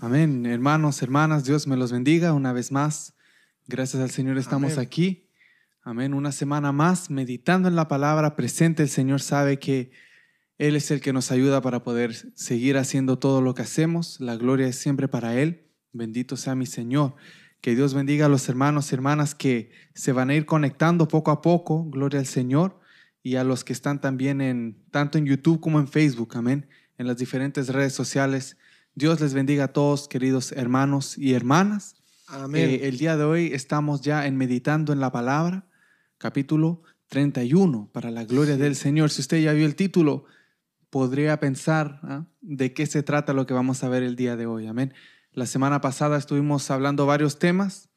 Amén. Hermanos, hermanas, Dios me los bendiga una vez más. Gracias al Señor estamos Amén. aquí. Amén. Una semana más meditando en la palabra presente. El Señor sabe que Él es el que nos ayuda para poder seguir haciendo todo lo que hacemos. La gloria es siempre para Él. Bendito sea mi Señor. Que Dios bendiga a los hermanos y hermanas que se van a ir conectando poco a poco. Gloria al Señor. Y a los que están también en tanto en YouTube como en Facebook. Amén. En las diferentes redes sociales. Dios les bendiga a todos, queridos hermanos y hermanas. Amén. Eh, el día de hoy estamos ya en Meditando en la Palabra, capítulo 31, para la gloria Sí. del Señor. Si usted ya vio el título, podría pensar ¿ah? de qué se trata lo que vamos a ver el día de hoy. Amén. La semana pasada estuvimos hablando varios temas,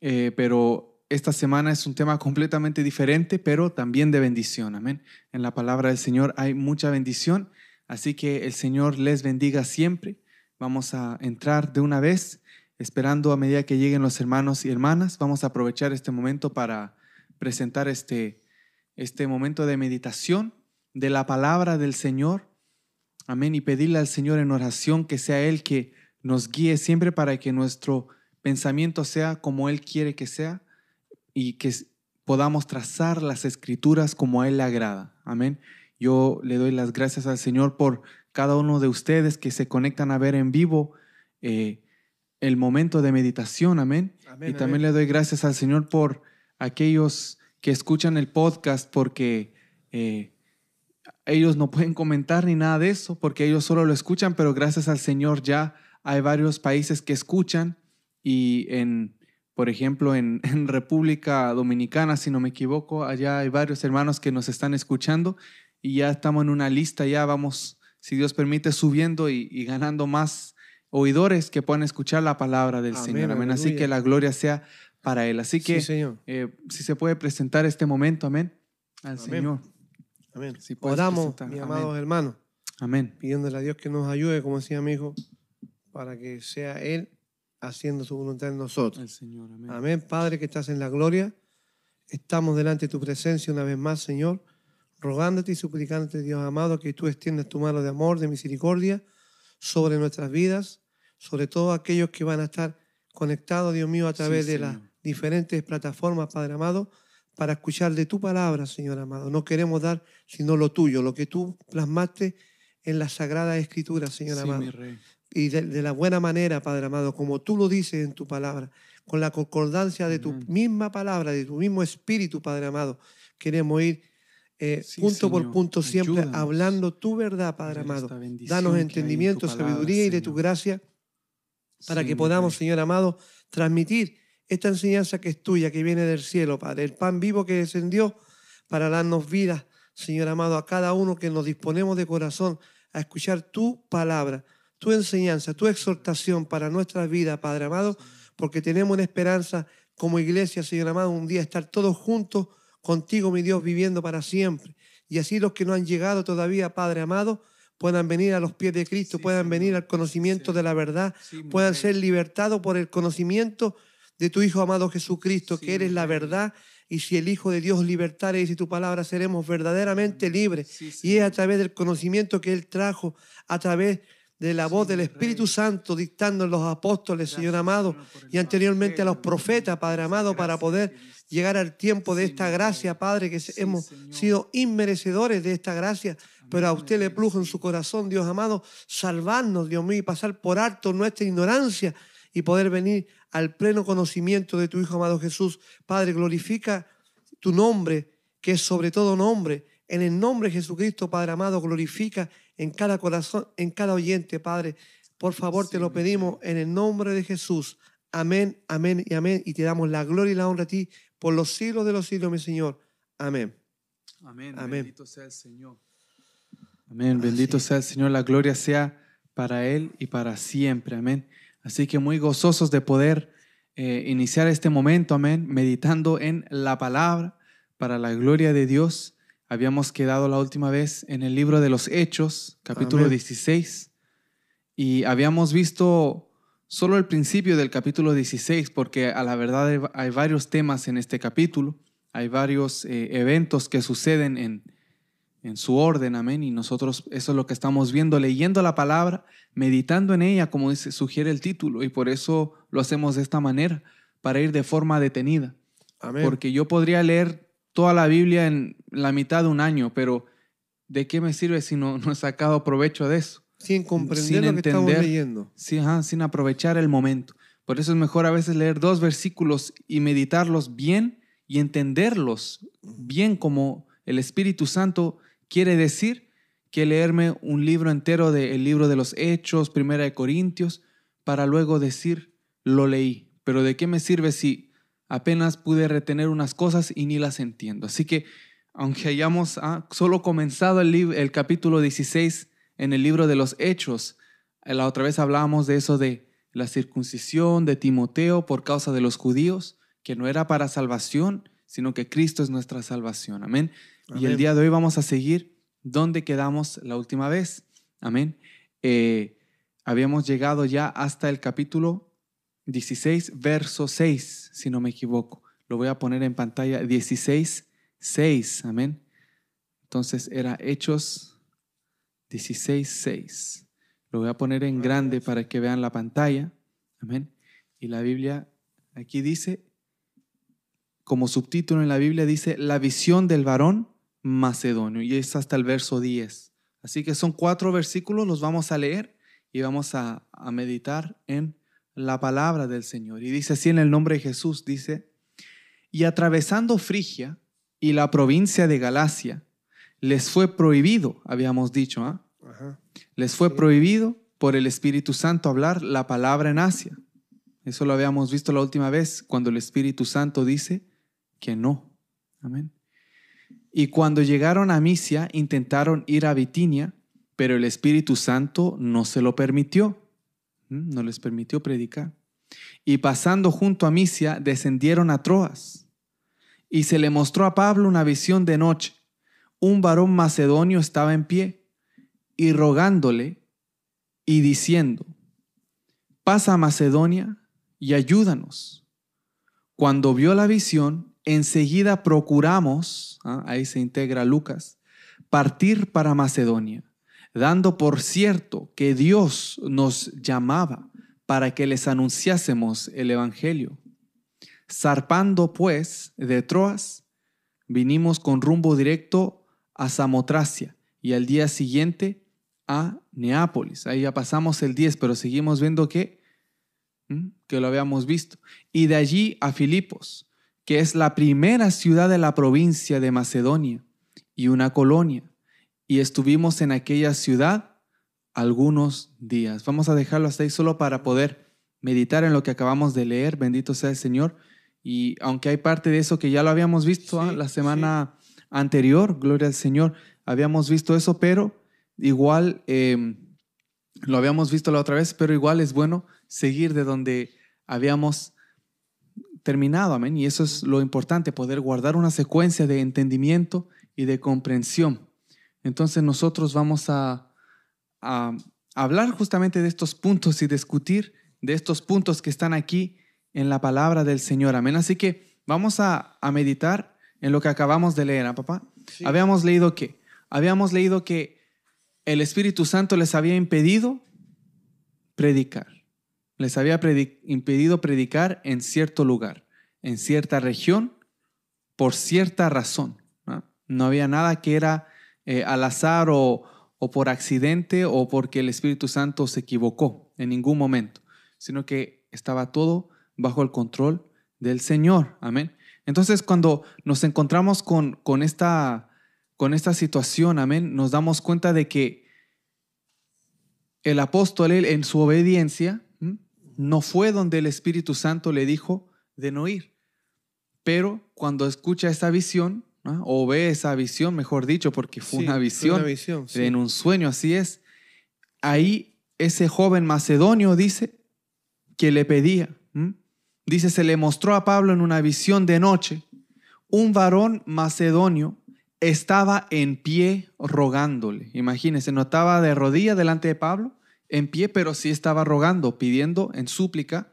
eh, pero esta semana es un tema completamente diferente, pero también de bendición. Amén. En la palabra del Señor hay mucha bendición, así que el Señor les bendiga siempre. Vamos a entrar de una vez, esperando a medida que lleguen los hermanos y hermanas. Vamos a aprovechar este momento para presentar este, este momento de meditación de la palabra del Señor. Amén. Y pedirle al Señor en oración que sea Él que nos guíe siempre para que nuestro pensamiento sea como Él quiere que sea y que podamos trazar las escrituras como Él le agrada. Amén. Yo le doy las gracias al Señor por cada uno de ustedes que se conectan a ver en vivo eh, el momento de meditación. Amén. Amén, y también amén. le doy gracias al Señor por aquellos que escuchan el podcast porque eh, ellos no pueden comentar ni nada de eso porque ellos solo lo escuchan, pero gracias al Señor ya hay varios países que escuchan y en, por ejemplo, en, en República Dominicana, si no me equivoco, allá hay varios hermanos que nos están escuchando y ya estamos en una lista, ya vamos, si Dios permite, subiendo y, y ganando más oidores que puedan escuchar la palabra del Amén, Señor. Amén. Así que la gloria sea para Él. Así que sí, Señor. eh, si se puede presentar este momento, amén, al Amén. Señor. Amén. si Oramos, presentar. mis Amén. amados hermanos, Amén. pidiéndole a Dios que nos ayude, como decía mi hijo, para que sea Él haciendo su voluntad en nosotros. El Señor, amén. Amén, Padre que estás en la gloria. Estamos delante de tu presencia una vez más, Señor, rogándote y suplicándote, Dios amado, que tú extiendas tu mano de amor, de misericordia sobre nuestras vidas, sobre todo aquellos que van a estar conectados, Dios mío, a través de las diferentes plataformas, Padre amado, para escuchar de tu palabra, Señor amado. No queremos dar sino lo tuyo, lo que tú plasmaste en la Sagrada Escritura, Señor Sí, amado mi rey. y de, de la buena manera, Padre amado, como tú lo dices en tu palabra, con la concordancia de tu Amén. misma palabra, de tu mismo espíritu, Padre amado. Queremos ir eh, Sí, punto por punto siempre ayúdanos hablando tu verdad, Padre amado. Danos en entendimiento, palabra, sabiduría y de tu gracia para Sí, que podamos. Señor amado, transmitir esta enseñanza que es tuya, que viene del cielo, Padre, el pan vivo que descendió para darnos vida, Señor amado, a cada uno que nos disponemos de corazón a escuchar tu palabra, tu enseñanza, tu exhortación para nuestra vida, Padre amado, porque tenemos una esperanza como iglesia, Señor amado, un día estar todos juntos contigo, mi Dios, viviendo para siempre. Y así los que no han llegado todavía, Padre amado, puedan venir a los pies de Cristo, Sí, puedan venir al conocimiento Sí. de la verdad, puedan ser libertados por el conocimiento de tu Hijo amado Jesucristo, que eres la verdad. Y si el Hijo de Dios libertare, dice tu palabra, seremos verdaderamente libres. Y es a través del conocimiento que Él trajo, a través de la voz del Espíritu. Santo, dictando en los apóstoles, Señor amado, y anteriormente a los profetas, Padre amado, para poder llegar al tiempo de esta gracia. Padre, que hemos sido inmerecedores de esta gracia, pero a usted le plujo en su corazón, Dios amado, salvarnos, Dios mío, y pasar por alto nuestra ignorancia y poder venir al pleno conocimiento de tu Hijo amado Jesús. Padre, glorifica tu nombre, que es sobre todo nombre. En el nombre de Jesucristo, Padre amado, glorifica en cada corazón, en cada oyente, Padre. Por favor, te lo pedimos en el nombre de Jesús. Amén, amén y amén. Y te damos la gloria y la honra a ti por los siglos de los siglos, mi Señor. Amén. Amén. Amén. Bendito sea el Señor. Amén. Bendito sea el Señor. La gloria sea para Él y para siempre. Amén. Así que muy gozosos de poder eh, iniciar este momento. Amén. Meditando en la palabra para la gloria de Dios. Habíamos quedado la última vez en el libro de los Hechos, capítulo Amén. 16. Y habíamos visto solo el principio del capítulo 16, porque a la verdad hay, varios temas en este capítulo, hay varios eh, eventos que suceden en, en su orden, amén. Y nosotros eso es lo que estamos viendo, leyendo la palabra, meditando en ella, como dice, sugiere el título, y por eso lo hacemos de esta manera, para ir de forma detenida. Amén. Porque yo podría leer toda la Biblia en la mitad de un año, pero ¿de qué me sirve si no, no he sacado provecho de eso? sin comprender sin lo que estamos leyendo. Sí, ajá, sin aprovechar el momento. Por eso es mejor a veces leer dos versículos y meditarlos bien y entenderlos bien como el Espíritu Santo quiere decir que leerme un libro entero del libro de los Hechos, Primera de Corintios, para luego decir, lo leí. Pero ¿de qué me sirve si apenas pude retener unas cosas y ni las entiendo? Así que, aunque hayamos ah, solo comenzado el, el capítulo 16 en el libro de los Hechos, eh, la otra vez hablábamos de eso de la circuncisión de Timoteo por causa de los judíos, que no era para salvación, sino que Cristo es nuestra salvación. Amén. Y el día de hoy vamos a seguir donde quedamos la última vez. Amén. Eh, habíamos llegado ya hasta el capítulo 16, verso 6, si no me equivoco. Lo voy a poner en pantalla 16, 6. Amén. Entonces era Hechos 16, 6. Lo voy a poner en grande para que vean la pantalla. Amén. Y la Biblia aquí dice, como subtítulo en la Biblia dice, la visión del varón macedonio. Y es hasta el verso 10. Así que son cuatro versículos, los vamos a leer y vamos a, a meditar en la palabra del Señor. Y dice así en el nombre de Jesús, dice, y atravesando Frigia y la provincia de Galacia, les fue prohibido, habíamos dicho, ¿ah? Ajá. les fue Sí. prohibido por el Espíritu Santo hablar la palabra en Asia. Eso lo habíamos visto la última vez, cuando el Espíritu Santo dice que no. Amén. Y cuando llegaron a Misia, intentaron ir a Bitinia, pero el Espíritu Santo no se lo permitió. ¿Mm? No les permitió predicar. Y pasando junto a Misia, descendieron a Troas. Y se le mostró a Pablo una visión de noche. Un varón macedonio estaba en pie y rogándole y diciendo, pasa a Macedonia y ayúdanos. Cuando vio la visión, enseguida procuramos, ah, ahí se integra Lucas, partir para Macedonia, dando por cierto que Dios nos llamaba para que les anunciásemos el Evangelio. Zarpando pues de Troas, vinimos con rumbo directo a Samotracia y al día siguiente a Neápolis. Ahí ya pasamos el 10, pero seguimos viendo que, que lo habíamos visto. Y de allí a Filipos, que es la primera ciudad de la provincia de Macedonia y una colonia. Y estuvimos en aquella ciudad algunos días. Vamos a dejarlo hasta ahí solo para poder meditar en lo que acabamos de leer. Bendito sea el Señor. Y aunque hay parte de eso que ya lo habíamos visto Sí, ¿ah? la semana anterior, gloria al Señor, habíamos visto eso, pero igual eh, lo habíamos visto la otra vez, pero igual es bueno seguir de donde habíamos terminado, amén. Y eso es lo importante, poder guardar una secuencia de entendimiento y de comprensión. Entonces nosotros vamos a, a hablar justamente de estos puntos y discutir de estos puntos que están aquí en la palabra del Señor, amén. Así que vamos a, a meditar en lo que acabamos de leer, ¿ah, papá? Sí. Habíamos leído que, habíamos leído que el Espíritu Santo les había impedido predicar. Les había predi- impedido predicar en cierto lugar, en cierta región, por cierta razón. ¿no? No había nada que era eh, al azar o, o por accidente o porque el Espíritu Santo se equivocó en ningún momento, sino que estaba todo bajo el control del Señor. Amén. Entonces, cuando nos encontramos con, con, esta, con esta situación, amén, nos damos cuenta de que el apóstol, en su obediencia, no fue donde el Espíritu Santo le dijo de no ir. Pero cuando escucha esa visión, ¿no? o ve esa visión, mejor dicho, porque fue Sí, una visión, una visión, sí. en un sueño, así es, ahí ese joven macedonio dice que le pedía. ¿m? Dice, se le mostró a Pablo en una visión de noche, un varón macedonio estaba en pie rogándole. Imagínense, no estaba de rodilla delante de Pablo, en pie, pero sí estaba rogando, pidiendo en súplica,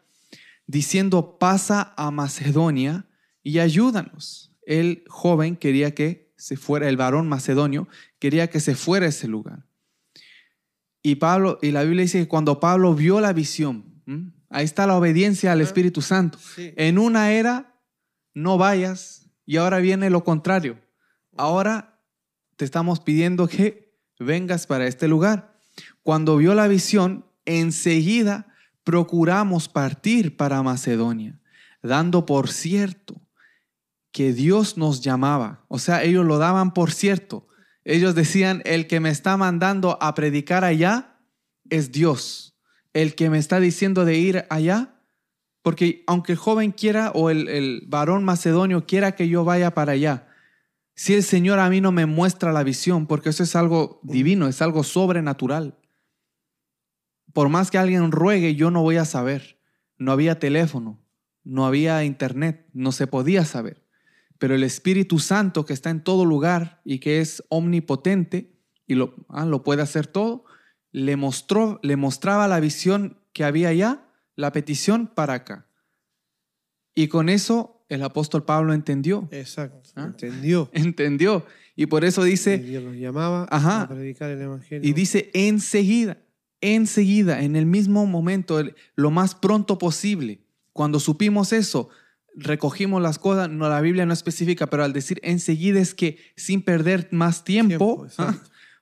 diciendo, pasa a Macedonia y ayúdanos. El joven quería que se fuera, el varón macedonio quería que se fuera a ese lugar. Y Pablo, y la Biblia dice que cuando Pablo vio la visión, ahí está la obediencia al Espíritu Santo. En una era, no vayas, y ahora viene lo contrario. Ahora te estamos pidiendo que vengas para este lugar. Cuando vio la visión, enseguida procuramos partir para Macedonia, dando por cierto que Dios nos llamaba. O sea, ellos lo daban por cierto. Ellos decían, el que me está mandando a predicar allá es Dios. El que me está diciendo de ir allá, porque aunque el joven quiera o el, el varón macedonio quiera que yo vaya para allá, si el Señor a mí no me muestra la visión, porque eso es algo divino, es algo sobrenatural. Por más que alguien ruegue, yo no voy a saber. No había teléfono, no había internet, no se podía saber. Pero el Espíritu Santo que está en todo lugar y que es omnipotente y lo, ah, lo puede hacer todo, le, mostró, le mostraba la visión que había allá, la petición para acá. Y con eso el apóstol Pablo entendió. Exacto, ¿Ah? entendió. Entendió. Y por eso dice... Dios nos llamaba a predicar el Evangelio. Y dice enseguida, enseguida, en el mismo momento, lo más pronto posible. Cuando supimos eso, recogimos las cosas, no la Biblia no especifica, pero al decir enseguida es que sin perder más tiempo, ¿ah?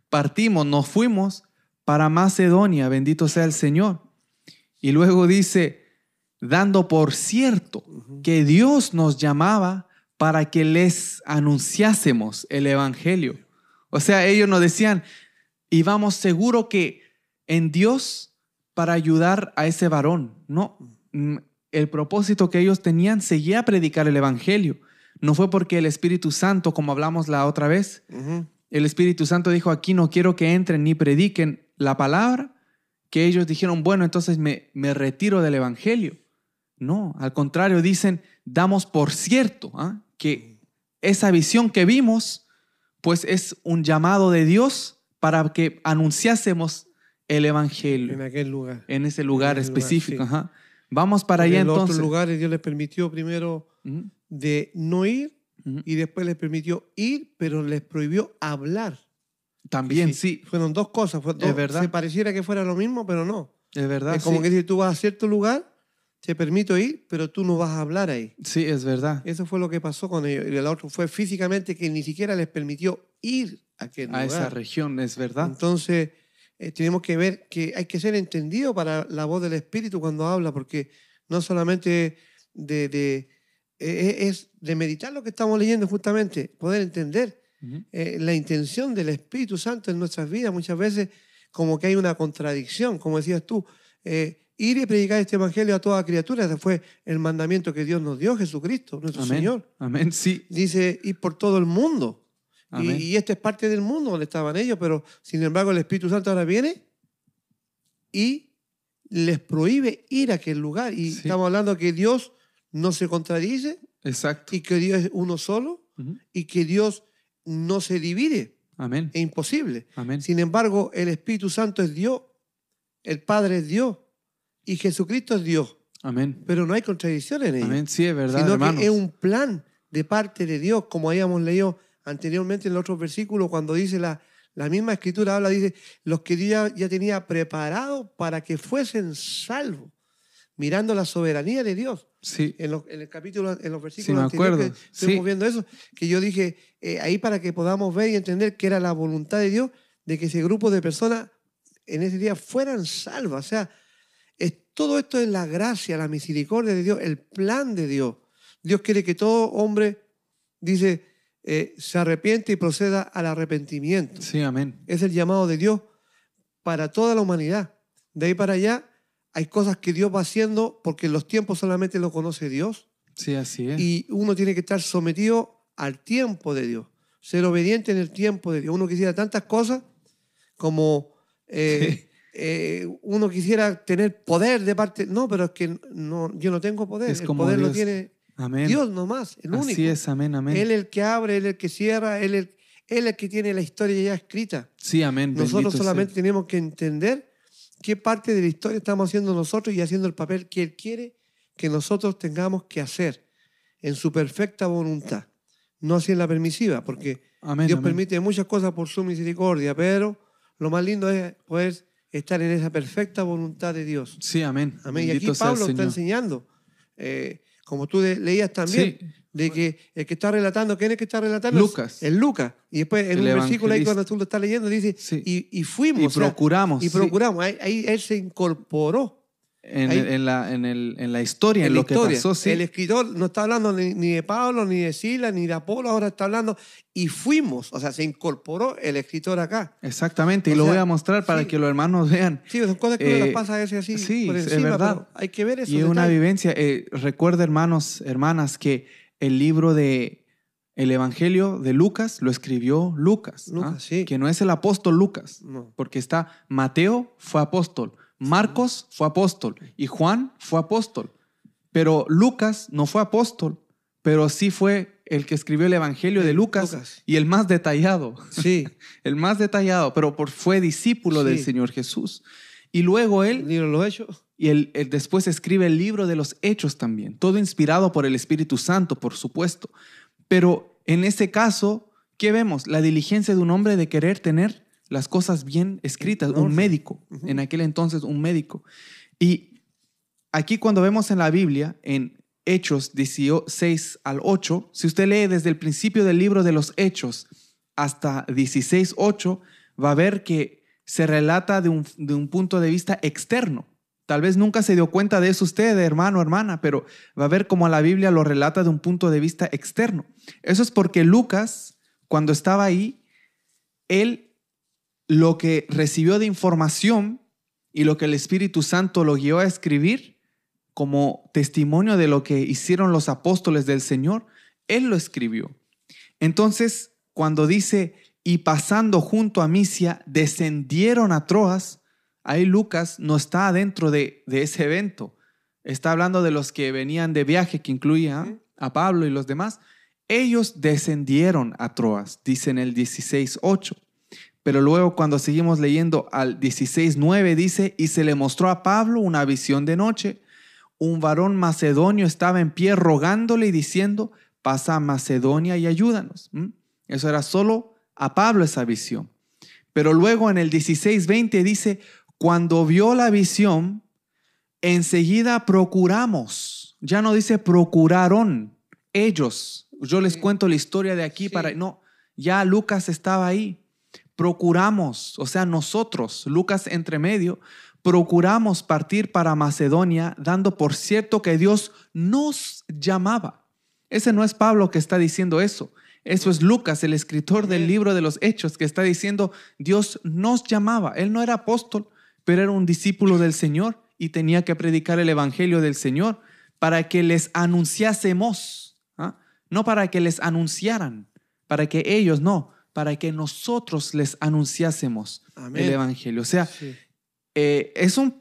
partimos, nos fuimos para Macedonia, bendito sea el Señor. Y luego dice, dando por cierto que Dios nos llamaba para que les anunciásemos el Evangelio. O sea, ellos nos decían, y vamos seguro que en Dios para ayudar a ese varón, no, el propósito que ellos tenían seguía predicar el Evangelio. No fue porque el Espíritu Santo, como hablamos la otra vez, el Espíritu Santo dijo, aquí no quiero que entren ni prediquen la palabra, que ellos dijeron, bueno, entonces me, me retiro del Evangelio. No, al contrario, dicen, damos por cierto ¿ah? que esa visión que vimos, pues es un llamado de Dios para que anunciásemos el Evangelio. En aquel lugar. En ese lugar específico. Vamos para allá en entonces. En otros lugares Dios les permitió primero de no ir y después les permitió ir, pero les prohibió hablar. También, sí. Fueron dos cosas. es verdad. Se pareciera que fuera lo mismo, pero no. Es verdad. Es como que si tú vas a cierto lugar, te permito ir, pero tú no vas a hablar ahí. Sí, es verdad. Eso fue lo que pasó con ellos. Y el otro fue físicamente que ni siquiera les permitió ir a aquel a esa región, es verdad. Entonces, eh, tenemos que ver que hay que ser entendido para la voz del Espíritu cuando habla, porque no solamente de, de e, e, es de meditar lo que estamos leyendo justamente, poder entender eh, la intención del Espíritu Santo en nuestras vidas. Muchas veces como que hay una contradicción, como decías tú, eh, ir y predicar este evangelio a toda criatura. Ese fue el mandamiento que Dios nos dio, Jesucristo, nuestro Señor. Amén, sí. Dice ir por todo el mundo. Y, y, este es parte del mundo donde estaban ellos, pero sin embargo el Espíritu Santo ahora viene y les prohíbe ir a aquel lugar. Y estamos hablando que Dios no se contradice. Exacto. Y que Dios es uno solo y que Dios no se divide. Amén. Es imposible. Amén. Sin embargo, el Espíritu Santo es Dios, el Padre es Dios y Jesucristo es Dios. Amén. Pero no hay contradicción en ello. Amén. Sí, es verdad. Sino que es un plan de parte de Dios, como habíamos leído anteriormente en el otro versículo, cuando dice la, la misma escritura, habla, dice, los que Dios ya, tenía preparado para que fuesen salvos, mirando la soberanía de Dios. Sí. En, el capítulo, en los versículos sí, me acuerdo. que estuvimos viendo eso, que yo dije eh, ahí para que podamos ver y entender que era la voluntad de Dios de que ese grupo de personas en ese día fueran salvas. O sea, es, todo esto es la gracia, la misericordia de Dios, el plan de Dios. Dios quiere que todo hombre, dice, eh, se arrepiente y proceda al arrepentimiento. Sí, amén. Es el llamado de Dios para toda la humanidad. De ahí para allá hay cosas que Dios va haciendo porque los tiempos solamente lo conoce Dios. Sí, así es. Y uno tiene que estar sometido al tiempo de Dios, ser obediente en el tiempo de Dios. Uno quisiera tantas cosas como eh, eh, uno quisiera tener poder de parte. No, pero es que no, yo no tengo poder. el poder lo tiene Dios nomás, el único. Así es, amén, amén. Él es el que abre, Él es el que cierra, Él es, el que tiene la historia ya escrita. Sí, amén. Nosotros solamente tenemos que entender qué parte de la historia estamos haciendo nosotros y haciendo el papel que Él quiere que nosotros tengamos que hacer en su perfecta voluntad. no así en la permisiva, porque Amén, Dios amén. permite muchas cosas por su misericordia, pero lo más lindo es poder estar en esa perfecta voluntad de Dios. Sí, amén. Amén. Y aquí el Pablo está enseñando, eh, como tú de- leías también, Sí. de que el que está relatando, ¿quién es que está relatando? Lucas. Es Lucas. Y después en El un versículo ahí cuando tú lo estás leyendo dice, Sí. y, y fuimos. Y o sea, procuramos. y sí, procuramos. Ahí, ahí él se incorporó en, en la, en, el, en la historia, en, la lo que pasó, sí. El escritor no está hablando ni, ni de Pablo, ni de Sila, ni de Apolo, ahora está hablando y fuimos. O sea, se incorporó el escritor acá. Exactamente, y lo voy a mostrar para sí. que los hermanos vean. Sí, son cosas que uno Eh, las pasa así sí, por es encima, verdad. pero hay que ver eso. Y es una vivencia. eh, recuerda, hermanos, hermanas, que el libro de el Evangelio de Lucas lo escribió Lucas, Lucas, ¿ah? sí. que no es el apóstol Lucas, No. porque está Mateo fue apóstol, Marcos fue apóstol y Juan fue apóstol. Pero Lucas no fue apóstol, pero sí fue el que escribió el Evangelio de Lucas, Lucas. y el más detallado, Sí, el más detallado, pero por, fue discípulo del. Señor Jesús. Y luego él el libro de los hechos. y él, él después escribe el libro de los hechos también, todo inspirado por el Espíritu Santo, por supuesto. Pero en ese caso, ¿qué vemos? La diligencia de un hombre de querer tener las cosas bien escritas, un médico, en aquel entonces un médico. Y aquí cuando vemos en la Biblia, en Hechos 16 al 8, si usted lee desde el principio del libro de los Hechos hasta 16, 8, va a ver que se relata de un, de un punto de vista externo. Tal vez nunca se dio cuenta de eso usted, hermano, hermana, pero va a ver cómo la Biblia lo relata de un punto de vista externo. Eso es porque Lucas, cuando estaba ahí, él lo que recibió de información y lo que el Espíritu Santo lo guió a escribir como testimonio de lo que hicieron los apóstoles del Señor, él lo escribió. Entonces, cuando dice, y pasando junto a Misia, descendieron a Troas, ahí Lucas no está dentro de, de ese evento. Está hablando de los que venían de viaje, que incluía a Pablo y los demás. Ellos descendieron a Troas, dice en el 16.8. Pero luego cuando seguimos leyendo al 16.9 dice, y se le mostró a Pablo una visión de noche. Un varón macedonio estaba en pie rogándole y diciendo, pasa a Macedonia y ayúdanos. ¿Mm? Eso era solo a Pablo esa visión. Pero luego en el 16.20 dice, cuando vio la visión, enseguida procuramos. Ya no dice procuraron ellos. Yo les cuento la historia de aquí Sí. para... No, ya Lucas estaba ahí. Procuramos, o sea, nosotros, Lucas entre medio, procuramos partir para Macedonia, dando por cierto que Dios nos llamaba. Ese no es Pablo que está diciendo eso. Eso es Lucas, el escritor del libro de los Hechos, que está diciendo, Dios nos llamaba. Él no era apóstol, pero era un discípulo del Señor y tenía que predicar el Evangelio del Señor para que les anunciásemos, ¿ah? no para que les anunciaran, para que ellos no, para que nosotros les anunciásemos Amén. el Evangelio. O sea, Sí. eh, es un,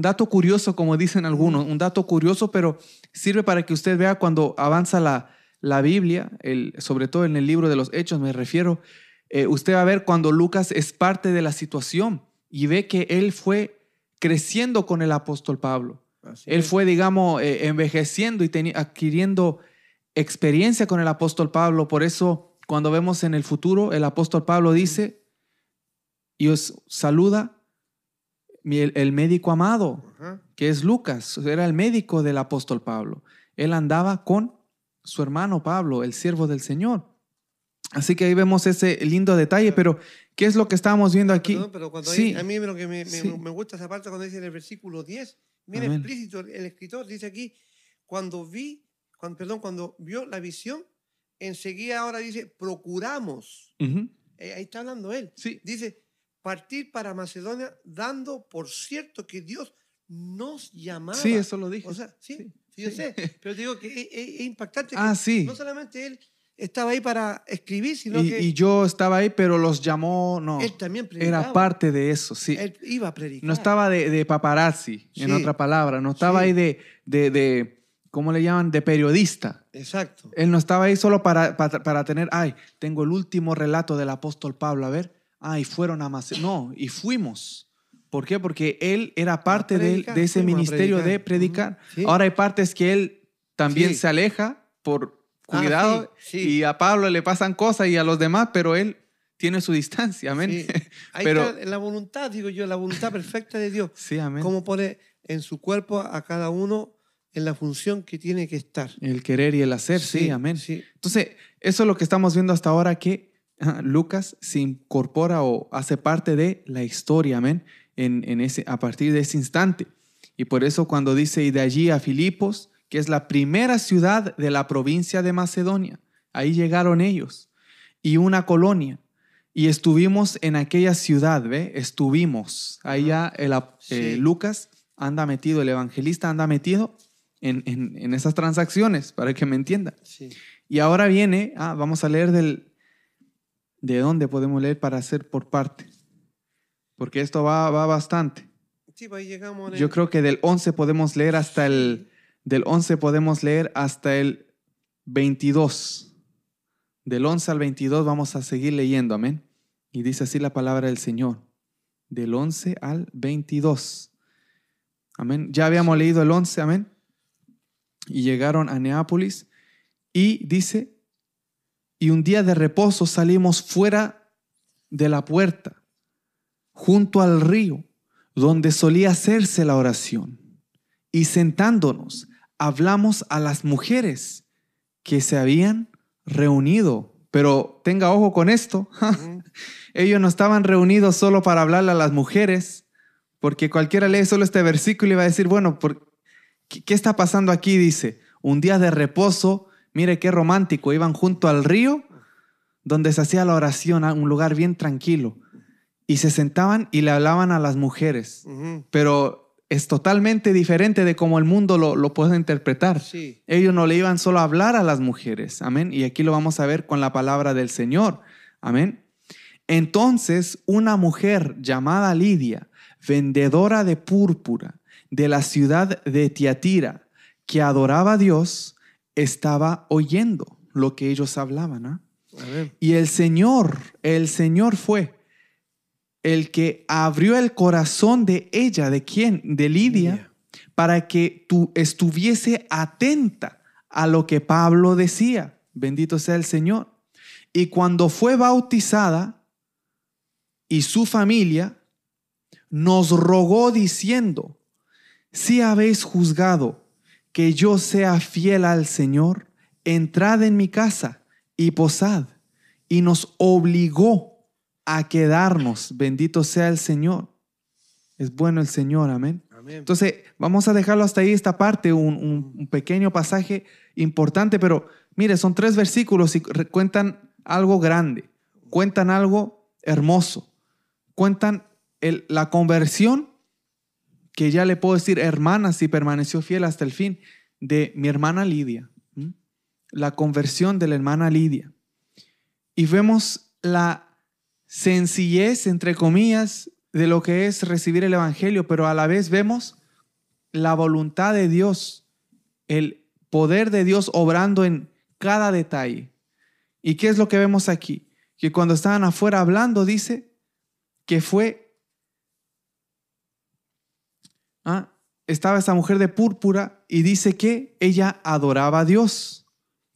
dato curioso, como dicen algunos, un dato curioso, pero sirve para que usted vea cuando avanza la, la Biblia, el, sobre todo en el libro de los Hechos, me refiero, eh, usted va a ver cuando Lucas es parte de la situación y ve que él fue creciendo con el apóstol Pablo. Así Él es. fue, digamos, eh, envejeciendo y adquiriendo experiencia con el apóstol Pablo. Por eso, cuando vemos en el futuro, el apóstol Pablo dice, y os saluda el, el médico amado, que es Lucas, era el médico del apóstol Pablo. Él andaba con su hermano Pablo, el siervo del Señor. Así que ahí vemos ese lindo detalle, pero ¿qué es lo que estábamos viendo aquí? Perdón, pero cuando Sí. ahí- a mí lo que me, me- Sí. me gusta esa parte cuando dice en el versículo 10, bien Amén. explícito el escritor, dice aquí, cuando vi, cuando, perdón, cuando vio la visión, enseguida ahora dice, procuramos. Ujú. Eh, ahí está hablando él. Sí, Dice, partir para Macedonia dando por cierto que Dios nos llamaba. sí, eso lo dije. O sea, sí, Sí, sí, yo sí. sé, pero te digo que es, es- es impactante. Ah, que sí. No solamente él estaba ahí para escribir, sino Y, que y yo estaba ahí, pero los llamó, no, él también predicaba. era parte de eso, sí. Él iba a predicar. No estaba de, de paparazzi, en otra palabra, no estaba ahí de, de, de, ¿cómo le llaman? De periodista. Exacto. Él no estaba ahí solo para, para, para tener, ay, tengo el último relato del apóstol Pablo, a ver, ay, fueron a Macedonia. No, y fuimos. ¿Por qué? Porque él era parte de, predicar, de ese ministerio de predicar. sí. Ahora hay partes que él también Sí. se aleja por cuidado. sí, sí. Y a Pablo le pasan cosas y a los demás, pero él tiene su distancia, amén. Ahí Pero- está la voluntad, digo yo, la voluntad perfecta de Dios. Sí, amén. Cómo pone en su cuerpo a cada uno en la función que tiene que estar. El querer y el hacer, sí, amén. Sí, Entonces, eso es lo que estamos viendo hasta ahora, que Lucas se incorpora o hace parte de la historia, amén, en, en ese, a partir de ese instante. Y por eso cuando dice, y de allí a Filipos, que es la primera ciudad de la provincia de Macedonia, ahí llegaron ellos, y una colonia. Y estuvimos en aquella ciudad, ¿ve? Estuvimos. Ahí ya el, Sí. eh, Lucas anda metido, el evangelista anda metido en, en- en esas transacciones, para que me entienda. sí. Y ahora viene, ah, vamos a leer del, de dónde podemos leer para hacer por parte. Porque esto va, va bastante. Sí, pues llegamos Yo el- creo que del 11 podemos leer hasta el, del 11 podemos leer hasta el 22. Del 11 al 22 vamos a seguir leyendo, amén. Y dice así la palabra del Señor. Del 11 al 22. Amén. Ya habíamos leído el 11, amén. Y llegaron a Neápolis y dice, y un día de reposo salimos fuera de la puerta, junto al río, donde solía hacerse la oración. Y sentándonos, hablamos a las mujeres que se habían reunido. Pero tenga ojo con esto. Ellos no estaban reunidos solo para hablarle a las mujeres, porque cualquiera lee solo este versículo y va a decir, bueno, ¿por qué, qué está pasando aquí? Dice, un día de reposo, mire qué romántico, iban junto al río donde se hacía la oración, a un lugar bien tranquilo, y se sentaban y le hablaban a las mujeres, pero es totalmente diferente de cómo el mundo lo, lo puede interpretar. Sí. Ellos no le iban solo a hablar a las mujeres. Amén. Y aquí lo vamos a ver con la palabra del Señor. Amén. Entonces, una mujer llamada Lidia, vendedora de púrpura de la ciudad de Tiatira, que adoraba a Dios, estaba oyendo lo que ellos hablaban. ¿ah? A ver. Y el Señor, el Señor fue el que abrió el corazón de ella, ¿de quién? De Lidia, Lidia. para que tú estuviese atenta a lo que Pablo decía. Bendito sea el Señor. Y cuando fue bautizada y su familia, nos rogó diciendo, si habéis juzgado que yo sea fiel al Señor, entrad en mi casa y posad. Y nos obligó a quedarnos. Bendito sea el Señor. Es bueno el Señor, amén. Amén. Entonces, vamos a dejarlo hasta ahí, esta parte, un, un- un pequeño pasaje importante, pero mire, son tres versículos y cuentan algo grande, cuentan algo hermoso, cuentan el- la conversión, que ya le puedo decir hermana si permaneció fiel hasta el fin, de mi hermana Lidia, la conversión de la hermana Lidia. Y vemos la sencillez, entre comillas, de lo que es recibir el Evangelio, pero a la vez vemos la voluntad de Dios, el poder de Dios obrando en cada detalle. ¿Y qué es lo que vemos aquí? Que cuando estaban afuera hablando, dice que fue, ah, estaba esa mujer de púrpura y dice que ella adoraba a Dios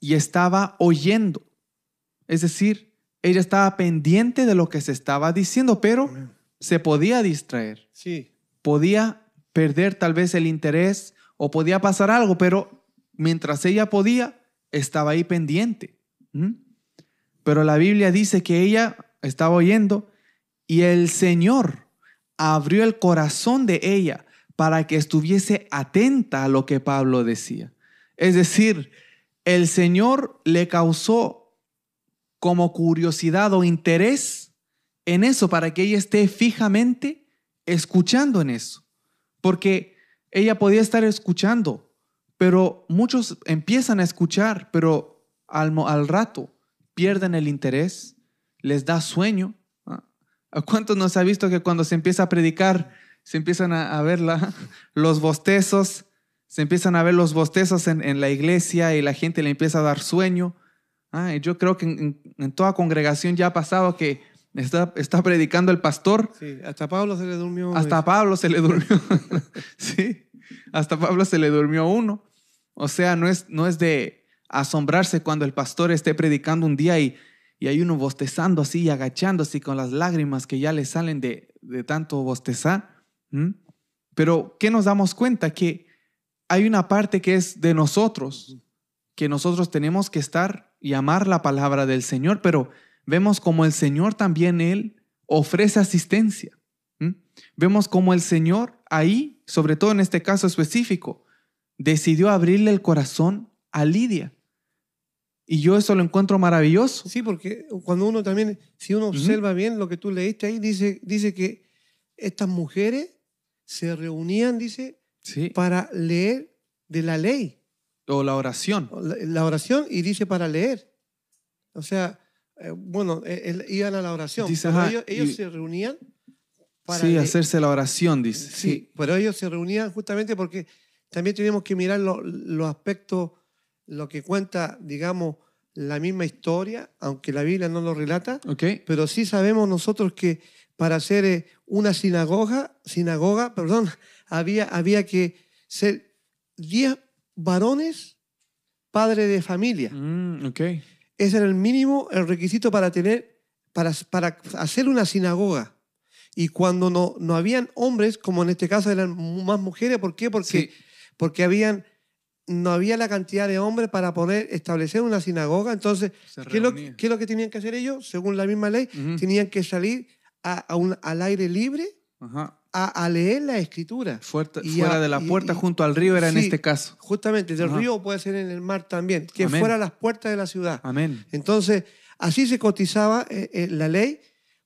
y estaba oyendo. Es decir, ella estaba pendiente de lo que se estaba diciendo, pero se podía distraer, Sí. podía perder tal vez el interés o podía pasar algo, pero mientras ella podía, estaba ahí pendiente. ¿Mm? Pero la Biblia dice que ella estaba oyendo y el Señor abrió el corazón de ella para que estuviese atenta a lo que Pablo decía. Es decir, el Señor le causó como curiosidad o interés en eso para que ella esté fijamente escuchando en eso. Porque ella podía estar escuchando, pero muchos empiezan a escuchar, pero al, al rato pierden el interés, les da sueño. ¿Ah? ¿A cuántos nos ha visto que cuando se empieza a predicar, se empiezan a, a ver la- los bostezos, se empiezan a ver los bostezos en, en la iglesia y la gente le empieza a dar sueño? Ah, y yo creo que en, toda congregación ya ha pasado que está, está predicando el pastor Sí. Hasta Pablo se le durmió. hasta Pablo se le durmió. sí, hasta Pablo se le durmió uno. O sea, no es, no es de asombrarse cuando el pastor esté predicando un día y, y hay uno bostezando así y agachándose con las lágrimas que ya le salen de, de tanto bostezar. ¿M? Pero ¿qué nos damos cuenta? Que hay una parte que es de nosotros, que nosotros tenemos que estar y amar la palabra del Señor, pero vemos como el Señor también, Él ofrece asistencia. ¿m? Vemos como el Señor ahí, sobre todo en este caso específico, decidió abrirle el corazón a Lidia. Y yo eso lo encuentro maravilloso. Sí, porque cuando uno también, si uno observa bien lo que tú leíste ahí, dice, dice que estas mujeres se reunían, dice, Sí. para leer de la ley, O la oración. la, oración, y dice para leer. O sea, eh, bueno, eh, iban a la oración. Dice, pero ajá, ellos, ellos y- se reunían para Sí, leer. hacerse la oración, dice. Sí, pero ellos se reunían justamente porque también tenemos que mirar lo- los aspectos, lo que cuenta, digamos, la misma historia, aunque la Biblia no lo relata, ¿Ok? pero sí sabemos nosotros que para hacer eh, una sinagoga, sinagoga, perdón, había, había que ser 10 varones padres de familia. Mm, ok. Ese era el mínimo, el requisito para tener, para, para hacer una sinagoga. Y cuando no, no habían hombres, como en este caso eran más mujeres, ¿por qué? Porque, Sí. porque habían, no había la cantidad de hombres para poder establecer una sinagoga. Entonces, ¿qué es, lo, qué es lo que tenían que hacer ellos? Según la misma ley, tenían que salir a, a un- al aire libre Ajá. a, a leer la escritura. Fuerte- Y fuera a- de la puerta y- junto al río era en este caso. Justamente, del Ajá. río puede ser en el mar también, que Amén. fuera a las puertas de la ciudad. Amén. Entonces, así se cotizaba eh, eh, la ley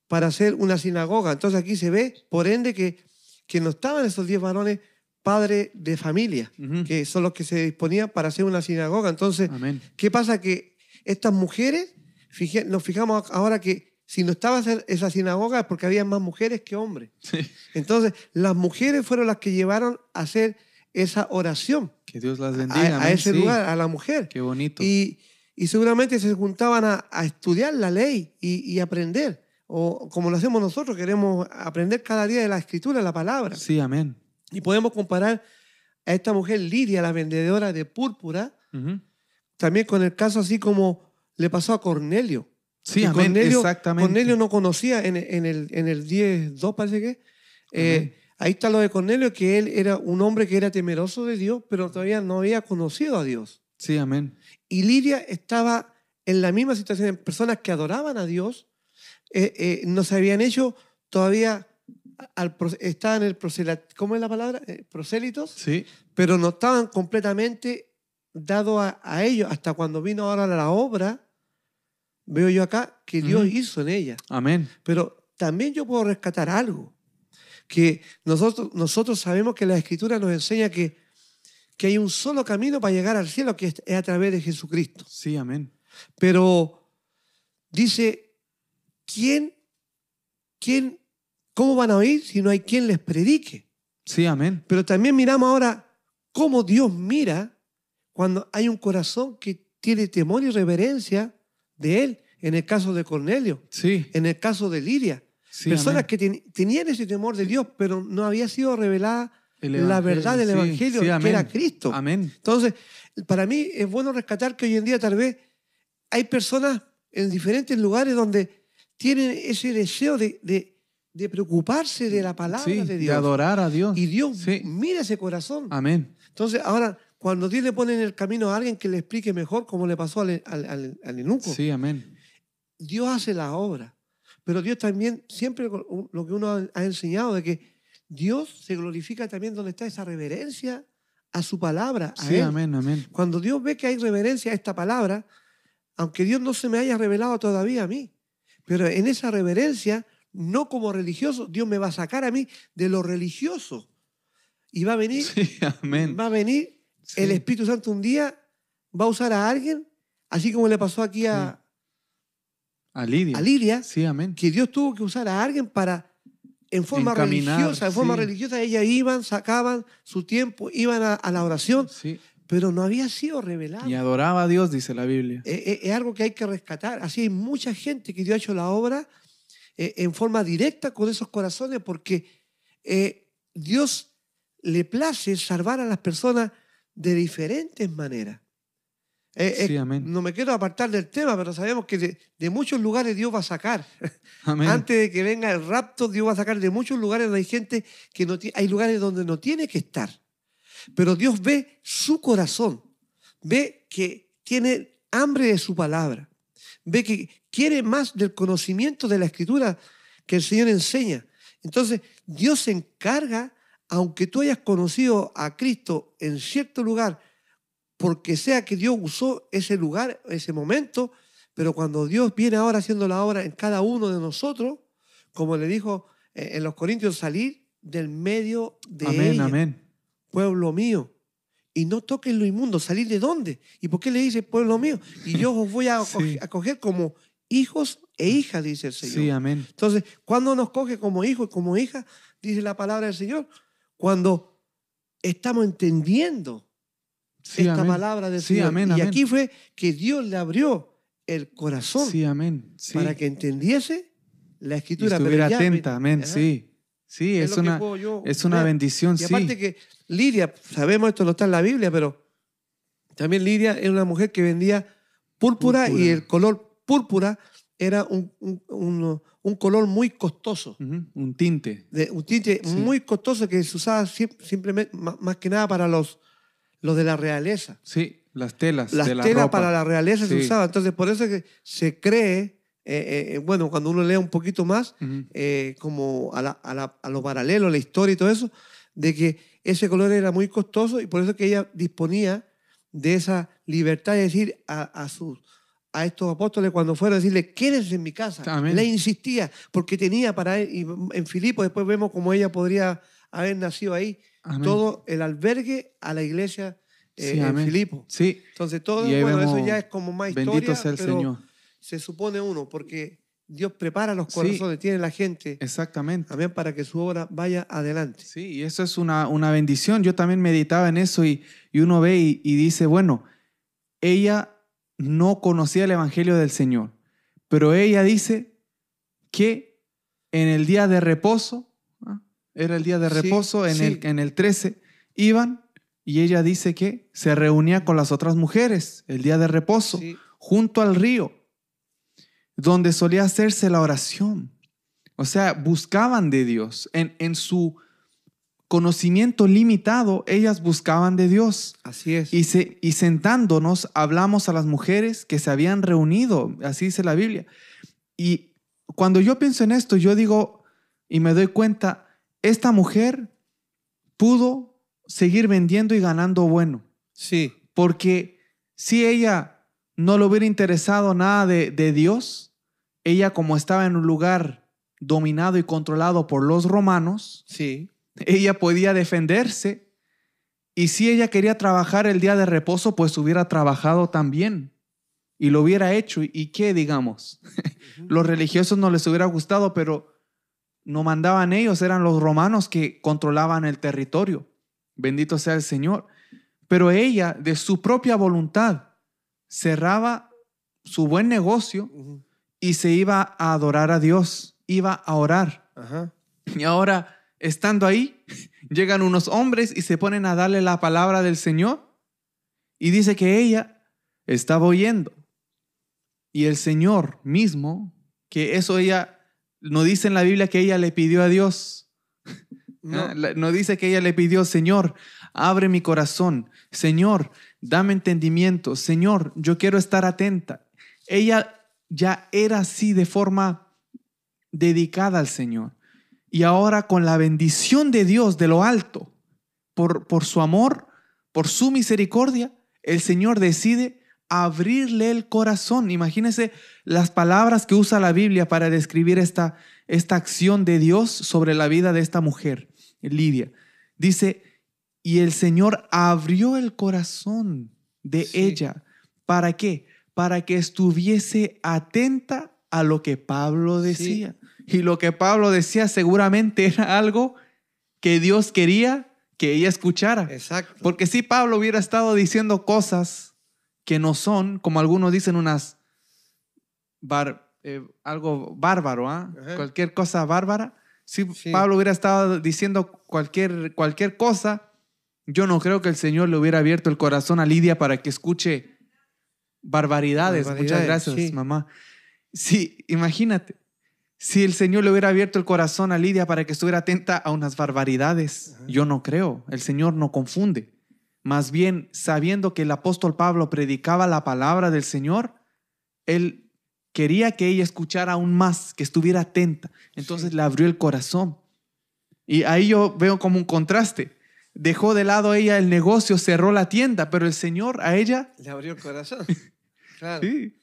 para hacer una sinagoga. Entonces aquí se ve, por ende, que, que no estaban esos diez varones padres de familia, que son los que se disponían para hacer una sinagoga. Entonces, Amén. ¿qué pasa? Que estas mujeres, fije- nos fijamos ahora que si no estaba esa- sinagoga es porque había más mujeres que hombres. Sí. Entonces, las mujeres fueron las que llevaron a hacer esa oración Que Dios las a, bendiga. a ese Sí. lugar, a la mujer. Qué bonito. Y, y seguramente se juntaban a, a estudiar la ley y, y aprender. O como lo hacemos nosotros, queremos aprender cada día de la escritura, la palabra. Sí, amén. Y podemos comparar a esta mujer Lidia, la vendedora de púrpura, también con el caso así como le pasó a Cornelio. Sí, amén. Cornelio, Exactamente. Cornelio no conocía en, en el, en el 10.2, parece que. eh, ahí está lo de Cornelio, que él era un hombre que era temeroso de Dios, pero todavía no había conocido a Dios. Sí, amén. Y Lidia estaba en la misma situación, personas que adoraban a Dios, eh, eh, no se habían hecho todavía, al, estaban en el proselat, ¿cómo es la palabra? Eh, prosélitos, Sí. pero no estaban completamente dados a, a ellos. Hasta cuando vino ahora la obra, veo yo acá que Dios hizo en ella. Amén. Pero también yo puedo rescatar algo, que nosotros, nosotros sabemos que la Escritura nos enseña que, que hay un solo camino para llegar al cielo, que es es a través de Jesucristo. Sí, amén. Pero dice, ¿quién, quién, cómo van a oír si no hay quien les predique? Sí, amén. Pero también miramos ahora cómo Dios mira cuando hay un corazón que tiene temor y reverencia de Él, en el caso de Cornelio, Sí. en el caso de Lidia. sí Personas amén. que ten- tenían ese temor de Dios, pero no había sido revelada El la verdad del sí, Evangelio, que era Cristo. Amén. Entonces, para mí es bueno rescatar que hoy en día tal vez hay personas en diferentes lugares donde tienen ese deseo de, de- de preocuparse de la palabra Sí, de de Dios. adorar a Dios. y Dios Sí. mira ese corazón. Amén. Entonces, ahora, cuando Dios le pone en el camino a alguien que le explique mejor cómo le pasó al, al, al- al eunuco, Sí, amén. Dios hace la obra. Pero Dios también, siempre lo que uno ha- ha enseñado, de que Dios se glorifica también donde está esa reverencia a su palabra, a Sí, Él. amén, amén. Cuando Dios ve que hay reverencia a esta palabra, aunque Dios no se me haya revelado todavía a mí, pero en esa reverencia, no como religioso, Dios me va a sacar a mí de lo religioso. Y va a venir, Sí, amén. va a venir Sí. el Espíritu Santo un día, va a usar a alguien, así como le pasó aquí a, A Lidia. a Lidia, Sí, amén. que Dios tuvo que usar a alguien para, en forma Encaminar, religiosa, en forma religiosa, ellas iban, sacaban su tiempo, iban a, a la oración, Sí. pero no había sido revelado. Y adoraba a Dios, dice la Biblia. Eh, eh, es algo que hay que rescatar. Así hay mucha gente que Dios ha hecho la obra eh, en forma directa con esos corazones porque eh, Dios le place salvar a las personas de diferentes maneras. Eh, eh, Sí, no me quiero apartar del tema, pero sabemos que de, de muchos lugares Dios va a sacar. Amén. Antes de que venga el rapto, Dios va a sacar de muchos lugares donde hay gente que no hay lugares donde no tiene que estar. Pero Dios ve su corazón, ve que tiene hambre de su palabra, ve que quiere más del conocimiento de la escritura que el Señor enseña. Entonces, Dios se encarga, aunque tú hayas conocido a Cristo en cierto lugar, porque sea que Dios usó ese lugar, ese momento, pero cuando Dios viene ahora haciendo la obra en cada uno de nosotros, como le dijo eh, en los Corintios, salir del medio de Amén, ella, amén. pueblo mío. Y no toquen lo inmundo, ¿salir de dónde? ¿Y por qué le dice pueblo mío? Y yo os voy a Sí. acoger, como hijos e hijas, dice el Señor. Sí, amén. Entonces, ¿cuándo nos coge como hijo y como hija? Dice la palabra del Señor. Cuando estamos entendiendo Sí, esta amén. palabra del Sí, Señor. amén, y amén. aquí fue que Dios le abrió el corazón Sí, amén. Para que entendiese la Y escritura. pero estuviera ya- atenta, amén. Ajá. Sí. Sí, es, que una, yo es una bendición, Y sí. aparte que Lidia, sabemos esto no está en la Biblia, pero también Lidia era una mujer que vendía púrpura, Púrpura. y el color púrpura era un, un- un- un color muy costoso. Un tinte. de un tinte Sí. muy costoso que se usaba simplemente más, que nada para los, los de la realeza. Sí, las telas Las de la telas ropa. para la realeza se usaba. Entonces, por eso es que se cree, eh, eh, bueno, cuando uno lee un poquito más, eh, como a, la- a la- a lo paralelo, la historia y todo eso, de que ese color era muy costoso y por eso que ella disponía de esa libertad de decir a, a sus a estos apóstoles cuando fueron a decirle, quédense en mi casa. Amén. Le insistía, porque tenía para él, y en Filipo después vemos cómo ella podría haber nacido ahí, Amén. todo el albergue a la iglesia eh, Sí, en. Filipo. Sí, Entonces todo, bueno, eso vemos, ya es como más historia, bendito sea el pero Señor. se supone uno, porque Dios prepara los Sí. corazones, tiene la gente, Exactamente. para que su obra vaya adelante. Sí, y eso es una, una bendición. Yo también meditaba en eso y, y uno ve y, y dice, bueno, ella no conocía el Evangelio del Señor, pero ella dice que en el día de reposo, ¿ah? era el día de Sí, reposo, en, sí. el, en el 13, iban y ella dice que se reunía con las otras mujeres el día de reposo Sí, junto al río, donde solía hacerse la oración. O sea, buscaban de Dios. En, en su conocimiento limitado, ellas buscaban de Dios. así es. Y, se, y sentándonos, hablamos a las mujeres que se habían reunido, así dice la Biblia. Y cuando yo pienso en esto, yo digo y me doy cuenta, esta mujer pudo seguir vendiendo y ganando bueno. sí, Porque si ella no le hubiera interesado nada de, de Dios, ella como estaba en un lugar dominado y controlado por los romanos, sí, ella podía defenderse. Y si ella quería trabajar el día de reposo, pues hubiera trabajado también. Y lo hubiera hecho. ¿Y qué, digamos? Los religiosos no les hubiera gustado, pero no mandaban ellos, eran los romanos que controlaban el territorio. Bendito sea el Señor. Pero ella, de su propia voluntad, cerraba su buen negocio y se iba a adorar a Dios, iba a orar. Ajá. Y ahora, estando ahí, llegan unos hombres y se ponen a darle la palabra del Señor. Y dice que ella estaba oyendo. Y el Señor mismo, que eso ella, no dice en la Biblia que ella le pidió a Dios. No, Ah, No dice que ella le pidió, Señor, abre mi corazón. Señor, dame entendimiento. Señor, yo quiero estar atenta. Ella ya era así de forma dedicada al Señor. Y ahora con la bendición de Dios de lo alto, por, por su amor, por su misericordia, el Señor decide abrirle el corazón. Imagínense las palabras que usa la Biblia para describir esta, esta acción de Dios sobre la vida de esta mujer, Lidia. Dice, y el Señor abrió el corazón de Sí. ella. ¿Para qué? Para que estuviese atenta a lo que Pablo decía. Y lo que Pablo decía seguramente era algo que Dios quería que ella escuchara. exacto. Porque si Pablo hubiera estado diciendo cosas que no son, como algunos dicen, unas bar- eh, algo bárbaro, ¿ah? Ajá. cualquier cosa bárbara. Si Sí. Pablo hubiera estado diciendo cualquier, cualquier cosa, yo no creo que el Señor le hubiera abierto el corazón a Lidia para que escuche barbaridades. Muchas gracias, sí. mamá. Sí, imagínate. Si el Señor le hubiera abierto el corazón a Lidia para que estuviera atenta a unas barbaridades, Ajá. yo no creo. El Señor no confunde. Más bien, sabiendo que el apóstol Pablo predicaba la palabra del Señor, él quería que ella escuchara aún más, que estuviera atenta. Entonces Sí. le abrió el corazón. Y ahí yo veo como un contraste. Dejó de lado ella el negocio, cerró la tienda, pero el Señor a ella... Le abrió el corazón. claro. Sí.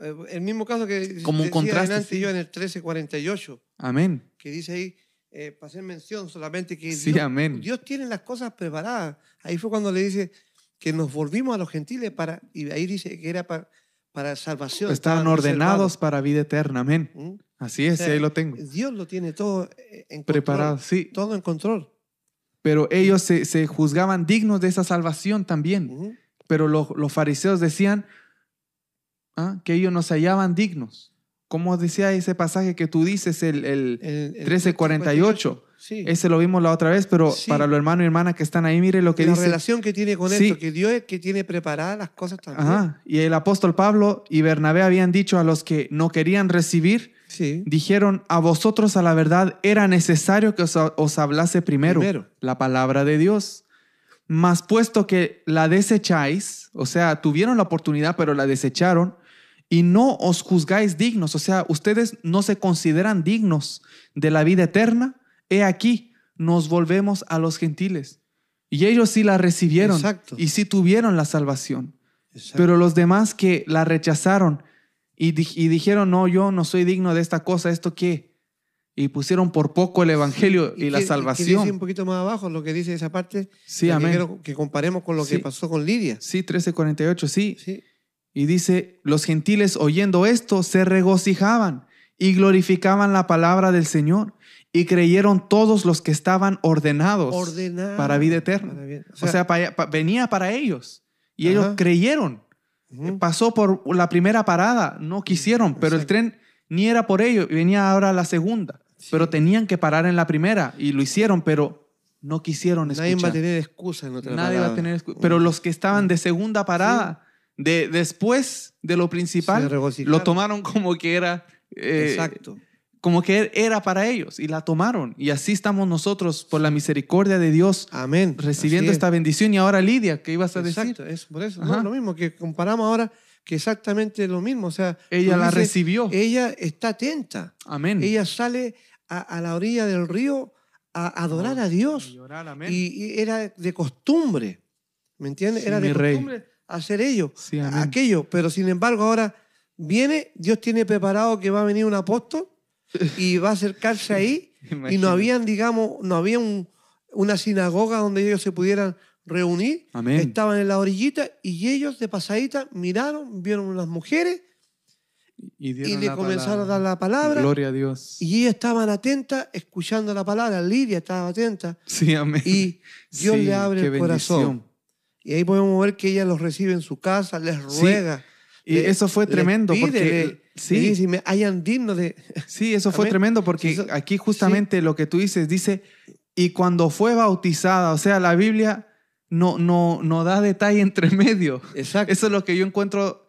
Eh, El mismo caso que Como un decía contraste, sí. yo en el 1348, Amén. que dice ahí, eh, para hacer mención solamente que Sí, Dios, amén. Dios tiene las cosas preparadas. Ahí fue cuando le dice que nos volvimos a los gentiles para, y ahí dice que era para, para salvación. Estaban estaban ordenados para vida eterna. Amén. ¿Mm? Así es, O sea, ahí lo tengo. Dios lo tiene todo eh, en Preparado, control, sí. todo en control. Pero ellos se, se juzgaban dignos de esa salvación también. Ujú. Pero los, los fariseos decían ah, que ellos no se hallaban dignos. Como decía ese pasaje que tú dices, el, el- El- el 13:48. Sí. ese lo vimos la otra vez, pero Sí. para los hermanos y hermanas que están ahí, mire lo que la dice. relación que tiene con Sí. esto, que Dios es que tiene preparadas las cosas también. Ajá. Y el apóstol Pablo y Bernabé habían dicho a los que no querían recibir, Sí. dijeron, a vosotros a la verdad era necesario que os, os hablase primero, Primero. la palabra de Dios. Mas puesto que la desecháis, o sea, tuvieron la oportunidad pero la desecharon, y no os juzgáis dignos, o sea, ustedes no se consideran dignos de la vida eterna, he aquí, nos volvemos a los gentiles. Y ellos sí la recibieron Exacto. y sí tuvieron la salvación. Exacto. Pero los demás que la rechazaron y, di- y dijeron, no, yo no soy digno de esta cosa, ¿esto qué? Y pusieron por poco el Evangelio y, la que- que dice salvación. un poquito más abajo lo que dice esa parte. Sí, que amén. quiero que comparemos con lo que pasó con Lidia. Sí, 1348, sí. Sí. Y dice, los gentiles oyendo esto se regocijaban y glorificaban la palabra del Señor y creyeron todos los que estaban ordenados para vida eterna. O sea, venía para ellos y ellos creyeron. ujú. Pasó por la primera parada, no quisieron, pero el tren ni era por ello, y venía ahora la segunda. Sí. Pero tenían que parar en la primera y lo hicieron, pero no quisieron Nadie va a escuchar. tener excusa en otra Nadie va a tener excu- Pero los que estaban de segunda parada, de, después de lo principal, lo tomaron como que era... eh, Exacto. como que era para ellos y la tomaron. Y así estamos nosotros, por la misericordia de Dios, Amén. recibiendo es. esta bendición. Y ahora Lidia, ¿qué ibas a decir? Exacto, es por eso. No, lo mismo que comparamos ahora que exactamente lo mismo. O sea, Ella la dices, recibió. Ella está atenta. Amén. Ella sale a, a la orilla del río a adorar a Dios. Llorar, amén. Y, y era de costumbre. ¿Me entiendes? Sí, era de rey. Hacer ello, Sí, aquello. Pero sin embargo, ahora viene, Dios tiene preparado que va a venir un apóstol y va a acercarse ahí. y no habían, digamos, no había un- una sinagoga donde ellos se pudieran reunir. Amén. Estaban en la orillita y ellos de pasadita miraron, vieron unas mujeres y, le comenzaron a dar la palabra. Gloria a Dios. Y ellas estaban atentas, escuchando la palabra. Lidia estaba atenta. sí, amén. Y Dios Sí, le abre el corazón. Y ahí podemos ver que ella los recibe en su casa, les Sí, ruega. Y le- eso fue tremendo pide, porque le- le sí, dice, "Me hayan digno de... sí, eso fue Amén. tremendo porque Eso- aquí justamente lo que tú dices dice y cuando fue bautizada, o sea, la Biblia no no no da detalle entre medio. Exacto. Eso es lo que yo encuentro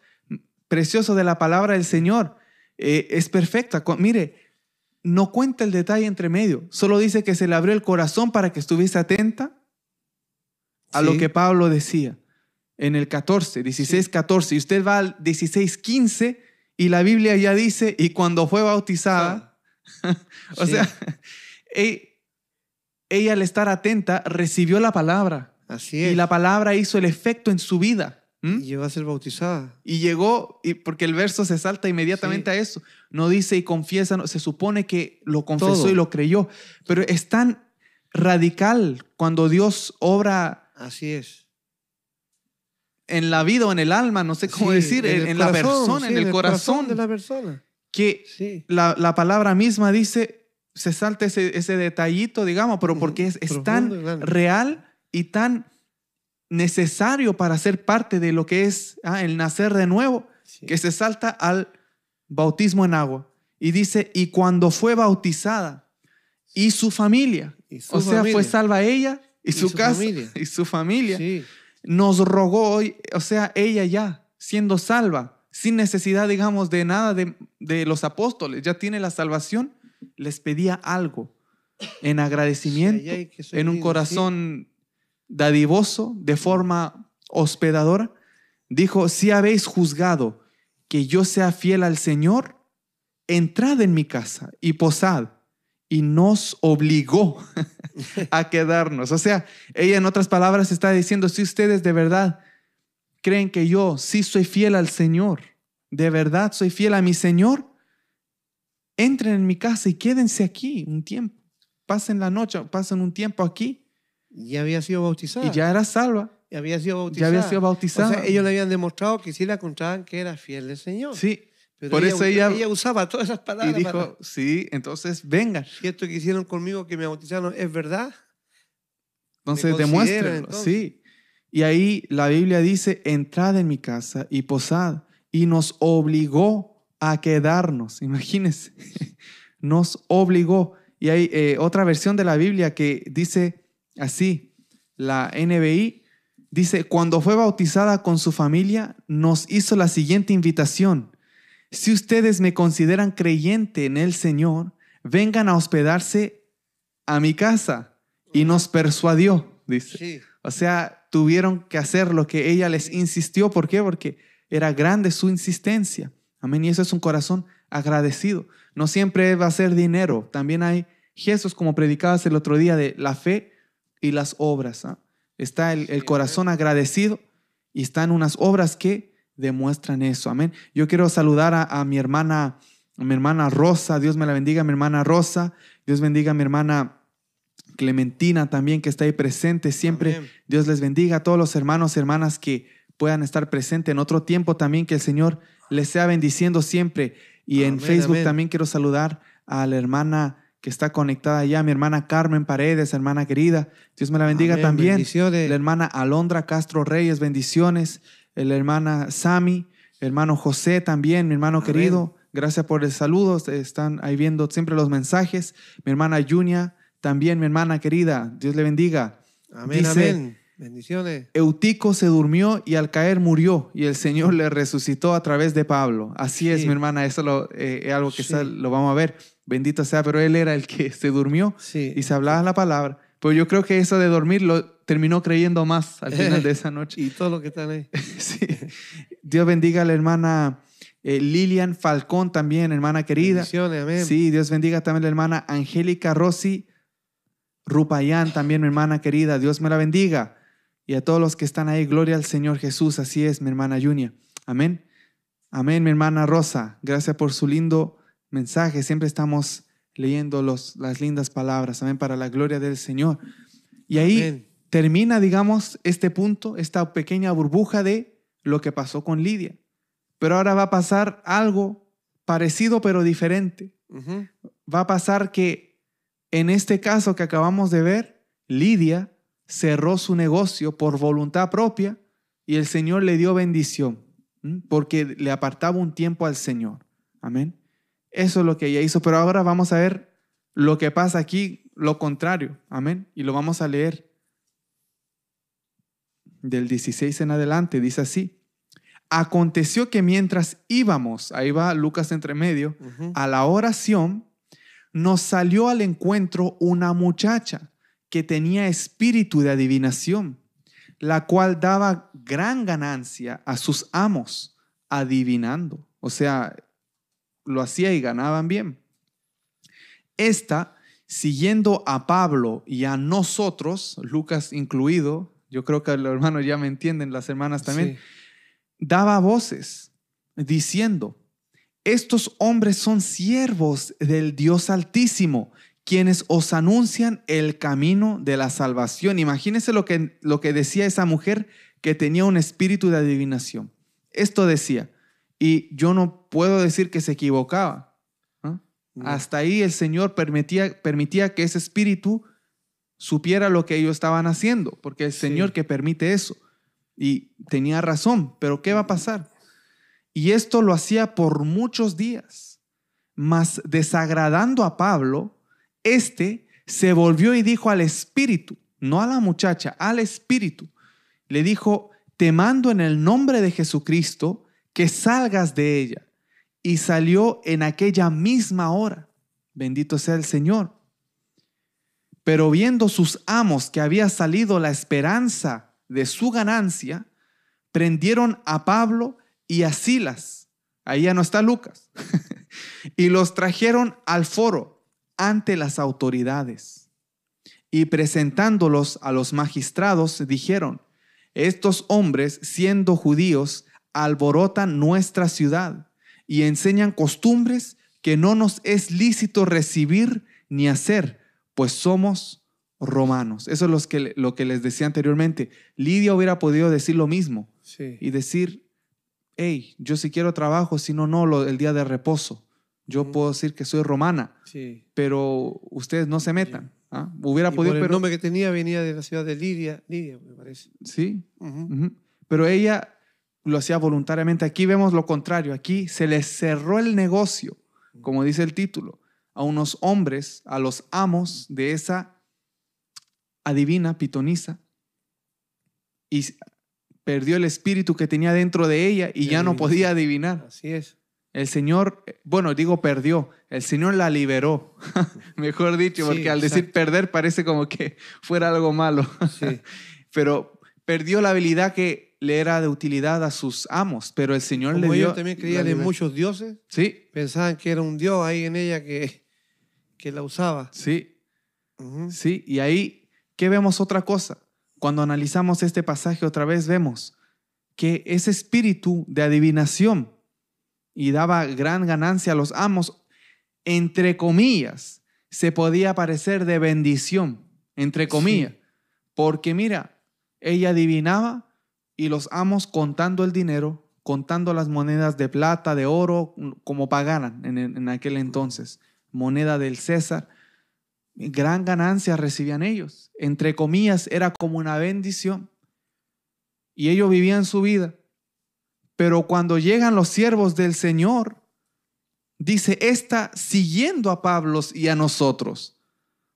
precioso de la palabra del Señor. Eh, es perfecta. Mire, no cuenta el detalle entre medio. Solo dice que se le abrió el corazón para que estuviese atenta a lo que Pablo decía en el 14, 16, 14. Y usted va al 16, 15 y la Biblia ya dice, y cuando fue bautizada, o Sí. sea, e- ella al estar atenta recibió la palabra Así es. y la palabra hizo el efecto en su vida. Y llegó a ser bautizada. Y llegó, y porque el verso se salta inmediatamente Sí. a eso. No dice y confiesa, no, se supone que lo confesó Todo. y lo creyó. Pero es tan radical cuando Dios obra Así es. en la vida o en el alma, no sé cómo Sí, decir, en, el en la persona, sí, en el corazón, de la persona. que Sí. la, la palabra misma dice, se salta ese, ese detallito, digamos, pero porque es, es profundo tan grande. real y tan necesario para ser parte de lo que es ah, el nacer de nuevo, que se salta al bautismo en agua. Y dice, y cuando fue bautizada, y su familia, Y su o sea, fue salva ella y, Y su, su casa familia. y su familia, Sí. nos rogó hoy, o sea, ella ya siendo salva, sin necesidad, digamos, de nada de, de los apóstoles, ya tiene la salvación, les pedía algo en agradecimiento, Sí, en un lindo, corazón dadivoso, de forma hospedadora. Dijo, si habéis juzgado que yo sea fiel al Señor, entrad en mi casa y posad. Y nos obligó a quedarnos. O sea, ella en otras palabras está diciendo, si ustedes de verdad creen que yo sí soy fiel al Señor, de verdad soy fiel a mi Señor, entren en mi casa y quédense aquí un tiempo. Pasen la noche, pasen un tiempo aquí Ya había sido bautizada. y ya era salva. Ya había sido Ya bautizada. había sido bautizada. O sea, ellos le habían demostrado que sí la encontraban que era fiel del Señor. Sí. Pero por eso ella- usaba todas esas Y palabras. dijo, para- sí, entonces vengan. si esto que hicieron conmigo, que me bautizaron, es verdad. Entonces demuéstrenlo. Sí. Y ahí la Biblia dice, entrad en mi casa y posad. Y nos obligó a quedarnos. Imagínense. Nos obligó. Y hay eh, otra versión de la Biblia que dice así, la NBI, dice, cuando fue bautizada con su familia, nos hizo la siguiente invitación. Si ustedes me consideran creyente en el Señor, vengan a hospedarse a mi casa. Y nos persuadió, dice. Sí. O sea, tuvieron que hacer lo que ella les insistió. ¿Por qué? Porque era grande su insistencia. Amén. Y eso es un corazón agradecido. No siempre va a ser dinero. También hay gestos, como predicabas el otro día, de la fe y las obras. ¿ah? Está el, corazón agradecido y están unas obras que demuestran eso. Amén. Yo quiero saludar a, a mi hermana, a mi hermana Rosa. Dios me la bendiga, mi hermana Rosa. Dios bendiga a mi hermana Clementina también, que está ahí presente siempre. Amén. Dios les bendiga a todos los hermanos y hermanas que puedan estar presentes en otro tiempo también, que el Señor les sea bendiciendo siempre. Y en Facebook amén. también quiero saludar a la hermana que está conectada allá, mi hermana Carmen Paredes, hermana querida. Dios me la bendiga Amén. también. La hermana Alondra Castro Reyes, bendiciones. La hermana Sami, hermano José también, mi hermano Amén. querido. Gracias por el saludo. Están ahí viendo siempre los mensajes. Mi hermana Junia, también mi hermana querida. Dios le bendiga. Amén, Dice- amén. Bendiciones. Eutico se durmió y al caer murió y el Señor le resucitó a través de Pablo. Así es, mi hermana, eso lo, eh, es algo que Sí. está- lo vamos a ver. Bendito sea, pero él era el que se durmió Sí. y se hablaba la palabra. Pero yo creo que eso de dormir lo terminó creyendo más al final de esa noche. Y todo lo que están ahí. Sí. Dios bendiga a la hermana eh, Lilian Falcón también, hermana querida. Amén. Sí, Dios bendiga también a la hermana Angélica Rossi Rupayán, también mi hermana querida. Dios me la bendiga. Y a todos los que están ahí, gloria al Señor Jesús. Así es, mi hermana Junia. Amén. Amén, mi hermana Rosa. Gracias por su lindo mensaje. Siempre estamos leyendo los, las lindas palabras. Amén, para la gloria del Señor. Y ahí Amén. termina, digamos, este punto, esta pequeña burbuja de lo que pasó con Lidia. Pero ahora va a pasar algo parecido pero diferente. Va a pasar que en este caso que acabamos de ver, Lidia cerró su negocio por voluntad propia y el Señor le dio bendición porque le apartaba un tiempo al Señor. Amén. Eso es lo que ella hizo. Pero ahora vamos a ver lo que pasa aquí, lo contrario. Amén. Y lo vamos a leer del 16 en adelante. Dice así. Aconteció que mientras íbamos, ahí va Lucas entre medio, a la oración, nos salió al encuentro una muchacha que tenía espíritu de adivinación, la cual daba gran ganancia a sus amos adivinando. O sea, lo hacía y ganaban bien. Esta, siguiendo a Pablo y a nosotros, Lucas incluido, yo creo que los hermanos ya me entienden, las hermanas también, Sí. daba voces diciendo, estos hombres son siervos del Dios Altísimo, quienes os anuncian el camino de la salvación. Imagínense lo que, lo que decía esa mujer que tenía un espíritu de adivinación. Esto decía, y yo no puedo decir que se equivocaba. ¿ah? No. Hasta ahí el Señor permitía, permitía que ese espíritu supiera lo que ellos estaban haciendo, porque el Sí. Señor que permite eso. Y tenía razón, pero ¿qué va a pasar? Y esto lo hacía por muchos días. Mas desagradando a Pablo, este se volvió y dijo al espíritu, no a la muchacha, al espíritu. Le dijo, te mando en el nombre de Jesucristo que salgas de ella. Y salió en aquella misma hora. Bendito sea el Señor. Pero viendo sus amos que había salido la esperanza de su ganancia, prendieron a Pablo y a Silas. Ahí ya no está Lucas. y los trajeron al foro ante las autoridades. Y presentándolos a los magistrados, dijeron, estos hombres, siendo judíos, alborotan nuestra ciudad y enseñan costumbres que no nos es lícito recibir ni hacer, pues somos romanos. Eso es lo que, lo que les decía anteriormente. Lidia hubiera podido decir lo mismo y decir, hey, yo si quiero trabajo, si no, no, el día de reposo. Yo puedo decir que soy romana, pero ustedes no se metan. ¿ah? Hubiera podido, el pero... nombre que tenía venía de la ciudad de Lidia, Lidia me parece. Sí, pero ella lo hacía voluntariamente. Aquí vemos lo contrario. Aquí se les cerró el negocio, como dice el título, a unos hombres, a los amos de esa adivina pitonisa, y perdió el espíritu que tenía dentro de ella y ya no podía adivinar. Así es. El Señor, bueno, digo perdió, el Señor la liberó, mejor dicho, porque al decir perder parece como que fuera algo malo. Sí. Pero perdió la habilidad que le era de utilidad a sus amos, pero el Señor le dio... ellos también creían en muchos dioses, sí. pensaban que era un dios ahí en ella que, que la usaba. Sí, sí, y ahí, ¿qué vemos otra cosa? Cuando analizamos este pasaje otra vez vemos que ese espíritu de adivinación y daba gran ganancia a los amos, entre comillas, se podía parecer de bendición, entre comillas, porque mira, ella adivinaba y los amos contando el dinero, contando las monedas de plata, de oro, como pagaran en, aquel entonces, moneda del César, gran ganancia recibían ellos. Entre comillas, era como una bendición. Y ellos vivían su vida. Pero cuando llegan los siervos del Señor, dice, esta siguiendo a Pablo y a nosotros.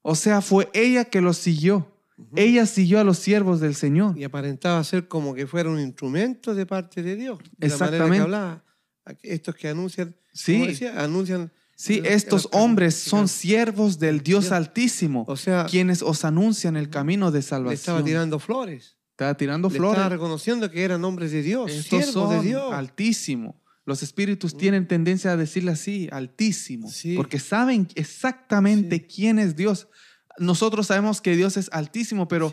O sea, fue ella que los siguió. Ella siguió a los siervos del Señor. Y aparentaba ser como que fuera un instrumento de parte de Dios. Exactamente. que hablaba. Estos que anuncian, sí. Decía, anuncian Sí, estos hombres son siervos del Dios Altísimo, o sea, quienes os anuncian el camino de salvación. Le estaba tirando flores. Estaba tirando flores. Estaba reconociendo que eran hombres de Dios, siervos de Dios. Altísimo. Los espíritus tienen tendencia a decirle así, altísimo, porque saben exactamente quién es Dios. Nosotros sabemos que Dios es altísimo, pero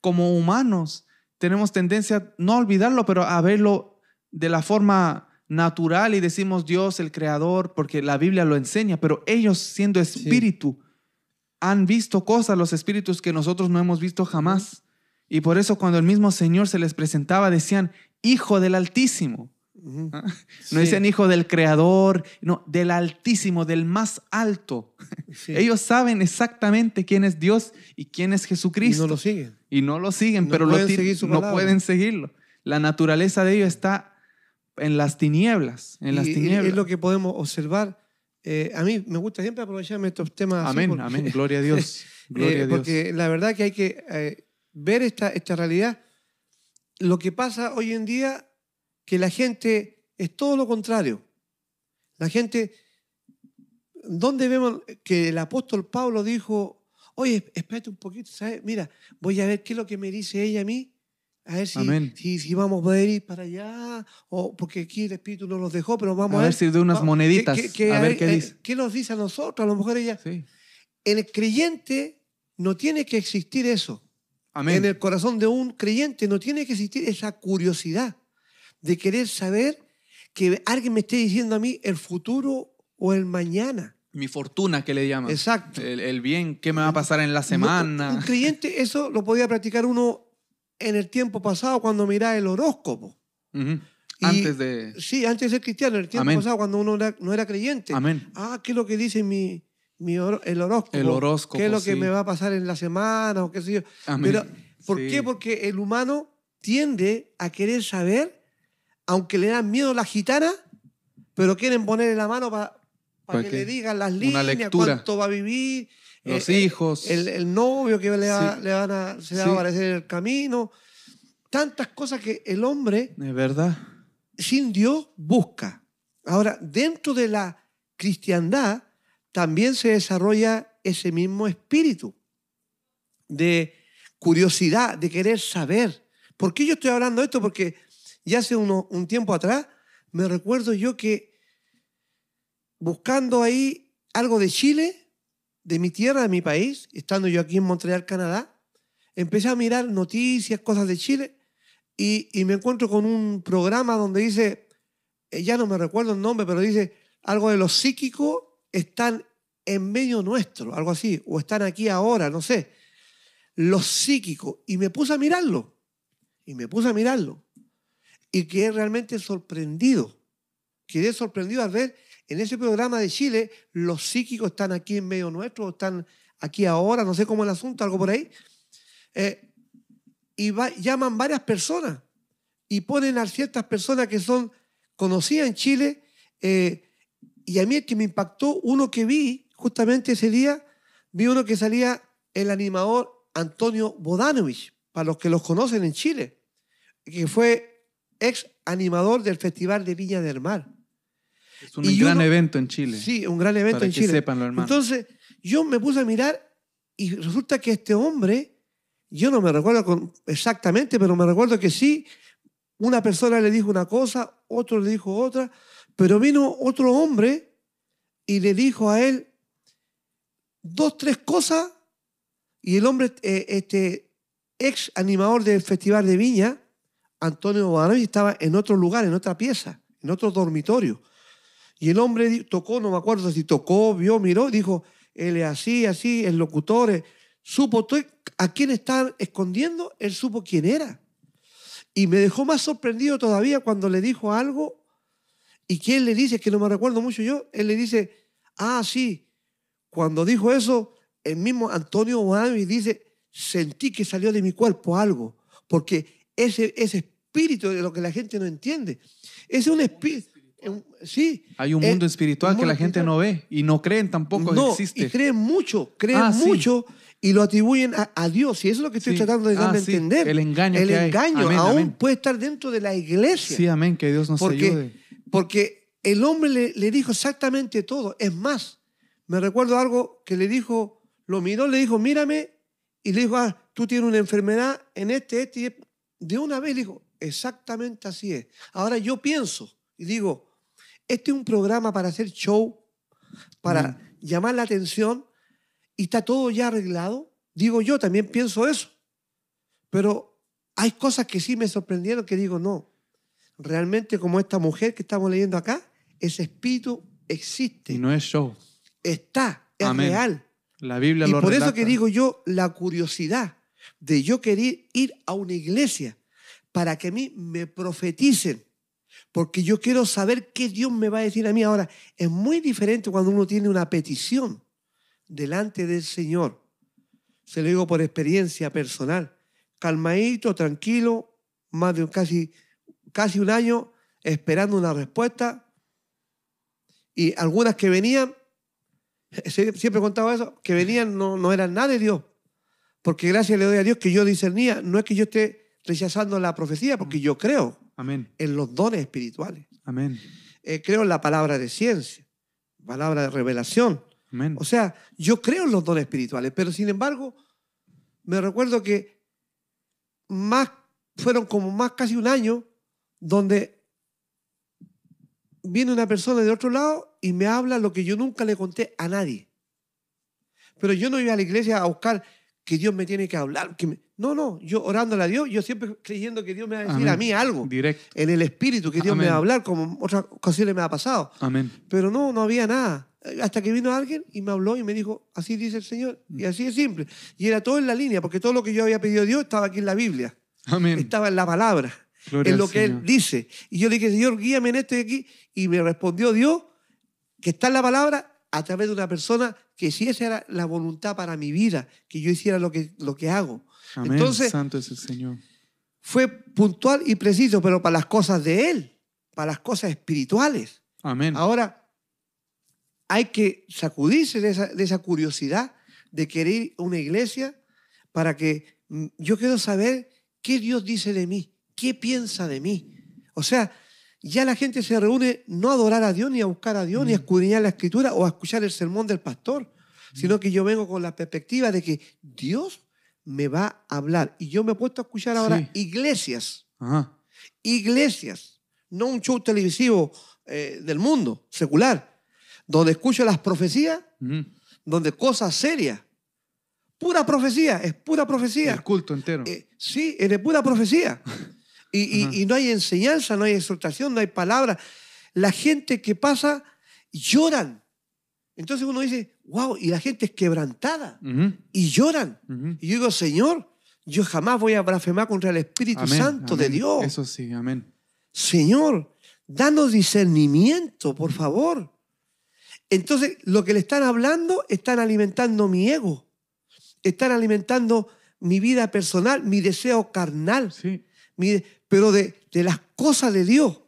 como humanos tenemos tendencia no a olvidarlo, pero a verlo de la forma natural y decimos Dios el creador porque la Biblia lo enseña, pero ellos siendo espíritu han visto cosas, los espíritus que nosotros no hemos visto jamás. Y por eso cuando el mismo Señor se les presentaba, decían, Hijo del Altísimo. ¿Ah? No dicen hijo del Creador, no, del Altísimo, del más alto. Ellos saben exactamente quién es Dios y quién es Jesucristo. Y no lo siguen. Y no lo siguen, pero no pueden seguirlo. La naturaleza de ellos está en las tinieblas. En las tinieblas. Es lo que podemos observar. Eh, a mí me gusta siempre aprovecharme estos temas. Amén, amén. Gloria a Dios. Gloria a Dios. Porque la verdad que hay que eh, ver esta, esta realidad. Lo que pasa hoy en día, que la gente es todo lo contrario. La gente, ¿dónde vemos que el apóstol Pablo dijo, oye, espérate un poquito, ¿sabes? Mira, voy a ver qué es lo que me dice ella a mí, a ver si, si, vamos a poder ir para allá, o porque aquí el Espíritu no nos dejó, pero vamos a, a ver. si de unas moneditas. a, ver, qué eh, dice. ¿Qué nos dice a nosotros? A lo mejor ella. En el creyente no tiene que existir eso. En el corazón de un creyente no tiene que existir esa curiosidad de querer saber que alguien me esté diciendo a mí el futuro o el mañana. Mi fortuna, que le llaman. Exacto. El, bien, qué me va a pasar en la semana. un creyente, eso lo podía practicar uno en el tiempo pasado cuando miraba el horóscopo. antes de... Sí, antes de ser cristiano, en el tiempo pasado cuando uno no era creyente. Amén. Ah, ¿qué es lo que dice mi, el horóscopo. El horóscopo. ¿Qué es lo que me va a pasar en la semana o qué sé yo? Pero, ¿Por qué? Porque el humano tiende a querer saber, aunque le dan miedo la gitana, pero quieren ponerle la mano para que le digan las líneas, cuánto va a vivir. Los eh, hijos. El, novio que le, van a, se va a aparecer en el camino. tantas cosas que el hombre Es verdad. sin Dios busca. Ahora, dentro de la cristiandad también se desarrolla ese mismo espíritu de curiosidad, de querer saber. ¿Por qué yo estoy hablando de esto? Porque ya hace un tiempo atrás me recuerdo yo que buscando ahí algo de Chile, de mi tierra, de mi país, estando yo aquí en Montreal, Canadá, empecé a mirar noticias, cosas de Chile, y, y me encuentro con un programa donde dice, eh, ya no me recuerdo el nombre, pero dice algo de los psíquicos están en medio nuestro, algo así, o están aquí ahora, no sé. Los psíquicos. Y me puse a mirarlo. Y me puse a mirarlo. Y quedé realmente sorprendido. Quedé sorprendido al ver en ese programa de Chile, los psíquicos están aquí en medio nuestro, están aquí ahora, no sé cómo es el asunto, algo por ahí. Eh, y llaman varias personas y ponen a ciertas personas que son conocidas en Chile. eh, y a mí el que me impactó, uno que vi justamente ese día, vi uno que salía el animador Antonio Bodanovich, para los que los conocen en Chile, que fue ex animador del Festival de Viña del Mar. Es un gran uno- evento en Chile. Sí, un gran evento para en que Chile. sepan los hermanos. Entonces, yo me puse a mirar y resulta que este hombre, yo no me recuerdo con- exactamente, pero me recuerdo que sí, una persona le dijo una cosa, otro le dijo otra, pero vino otro hombre y le dijo a él dos, tres cosas, y el hombre, eh, este ex animador del Festival de Viña, Antonio Bodanovich, estaba en otro lugar, en otra pieza, en otro dormitorio. Y el hombre tocó, no me acuerdo si tocó, vio, miró, dijo, él es así, así, el locutor, eh, supo a quién estaban escondiendo, él supo quién era. Y me dejó más sorprendido todavía cuando le dijo algo. Y que él le dice, que no me recuerdo mucho yo, él le dice, ah, sí, cuando dijo eso, el mismo Antonio Bodanovich dice, sentí que salió de mi cuerpo algo, porque ese, ese espíritu de lo que la gente no entiende, es un espíritu, sí. Hay un eh, mundo espiritual que la gente espiritual. no ve y no creen tampoco no, que existe. y creen mucho, creen Ah, sí. mucho y lo atribuyen a, a Dios. Y eso es lo que estoy Sí. tratando de Ah, darme a sí. entender. El engaño El que hay. engaño Amén, aún amén. puede estar dentro de la iglesia. Sí, amén, que Dios nos porque, ayude. porque el hombre le, le dijo exactamente todo. Es más, me recuerdo algo que le dijo, lo miró, le dijo, mírame, y le dijo, ah, tú tienes una enfermedad en este, este, y este". De una vez le dijo, exactamente así es. Ahora yo pienso y digo, este es un programa para hacer show, para Mm. llamar la atención, y está todo ya arreglado. Digo yo, también pienso eso. Pero hay cosas que sí me sorprendieron que digo, no, realmente como esta mujer que estamos leyendo acá, ese espíritu existe, Y no es show. está, es Amén. real. La Biblia Y lo por eso que digo yo la curiosidad de yo querer ir a una iglesia para que a mí me profeticen, porque yo quiero saber qué Dios me va a decir a mí. Ahora, es muy diferente cuando uno tiene una petición delante del Señor. Se lo digo por experiencia personal. Calmadito, tranquilo, más de casi, casi un año esperando una respuesta. Y algunas que venían, Sie- siempre he eso, que venían no, no eran nada de Dios. Porque gracias le doy a Dios que yo discernía. No es que yo esté rechazando la profecía, porque yo creo Amén, en los dones espirituales. amén, Eh, creo en la palabra de ciencia, palabra de revelación. amén. O sea, yo creo en los dones espirituales, pero sin embargo, me recuerdo que más, fueron como más casi un año donde viene una persona de otro lado y me habla lo que yo nunca le conté a nadie. Pero yo no iba a la iglesia a buscar que Dios me tiene que hablar. Que me- No, no, yo orándole a Dios, yo siempre creyendo que Dios me va a decir Amén. a mí algo. Directo. En el espíritu, que Dios me va a hablar, como otras ocasiones me ha pasado. Amén. Pero no, no había nada. Hasta que vino alguien y me habló y me dijo, así dice el Señor. Y así es simple. Y era todo en la línea, porque todo lo que yo había pedido a Dios estaba aquí en la Biblia. Amén. Estaba en la palabra, Gloria en lo que Él dice. Y yo le dije, Señor, guíame en esto y aquí. Y me respondió Dios, que está en la palabra, a través de una persona que si esa era la voluntad para mi vida, que yo hiciera lo que, lo que hago. Amén. Entonces, Santo es el Señor. fue puntual y preciso, pero para las cosas de Él, para las cosas espirituales. Amén. Ahora, hay que sacudirse de esa, de esa curiosidad de querer una iglesia para que mm, yo quiero saber ¿qué Dios dice de mí? ¿Qué piensa de mí? O sea, ya la gente se reúne no a adorar a Dios, ni a buscar a Dios, ni a Mm. escudriñar la escritura o a escuchar el sermón del pastor, sino que yo vengo con la perspectiva de que Dios me va a hablar. Y yo me he puesto a escuchar ahora Sí. iglesias, Ajá. iglesias, no un show televisivo eh, del mundo, secular, donde escucho las profecías, Ujú. donde cosas serias, pura profecía, es pura profecía. El culto entero. Eh, sí, es de pura profecía. Y, no hay enseñanza, no hay exhortación, no hay palabra. La gente que pasa lloran. Entonces uno dice, wow, y la gente es quebrantada y lloran. Y yo digo, Señor, yo jamás voy a blasfemar contra el Espíritu Amén, Santo de. Dios. Eso sí, amén. Señor, danos discernimiento, por favor. Entonces, lo que le están hablando, están alimentando mi ego, están alimentando mi vida personal, mi deseo carnal, Sí. mi- pero de, de las cosas de Dios,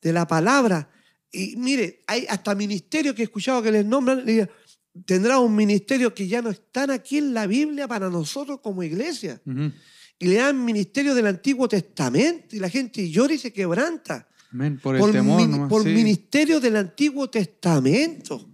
de la palabra. Y mire, hay hasta ministerios que he escuchado que les nombran, tendrá un ministerio que ya no están aquí en la Biblia para nosotros como iglesia. Y le dan ministerio del Antiguo Testamento y la gente llora y se quebranta Amén. Por el por, temor min- nomás, por sí. ministerio del Antiguo Testamento.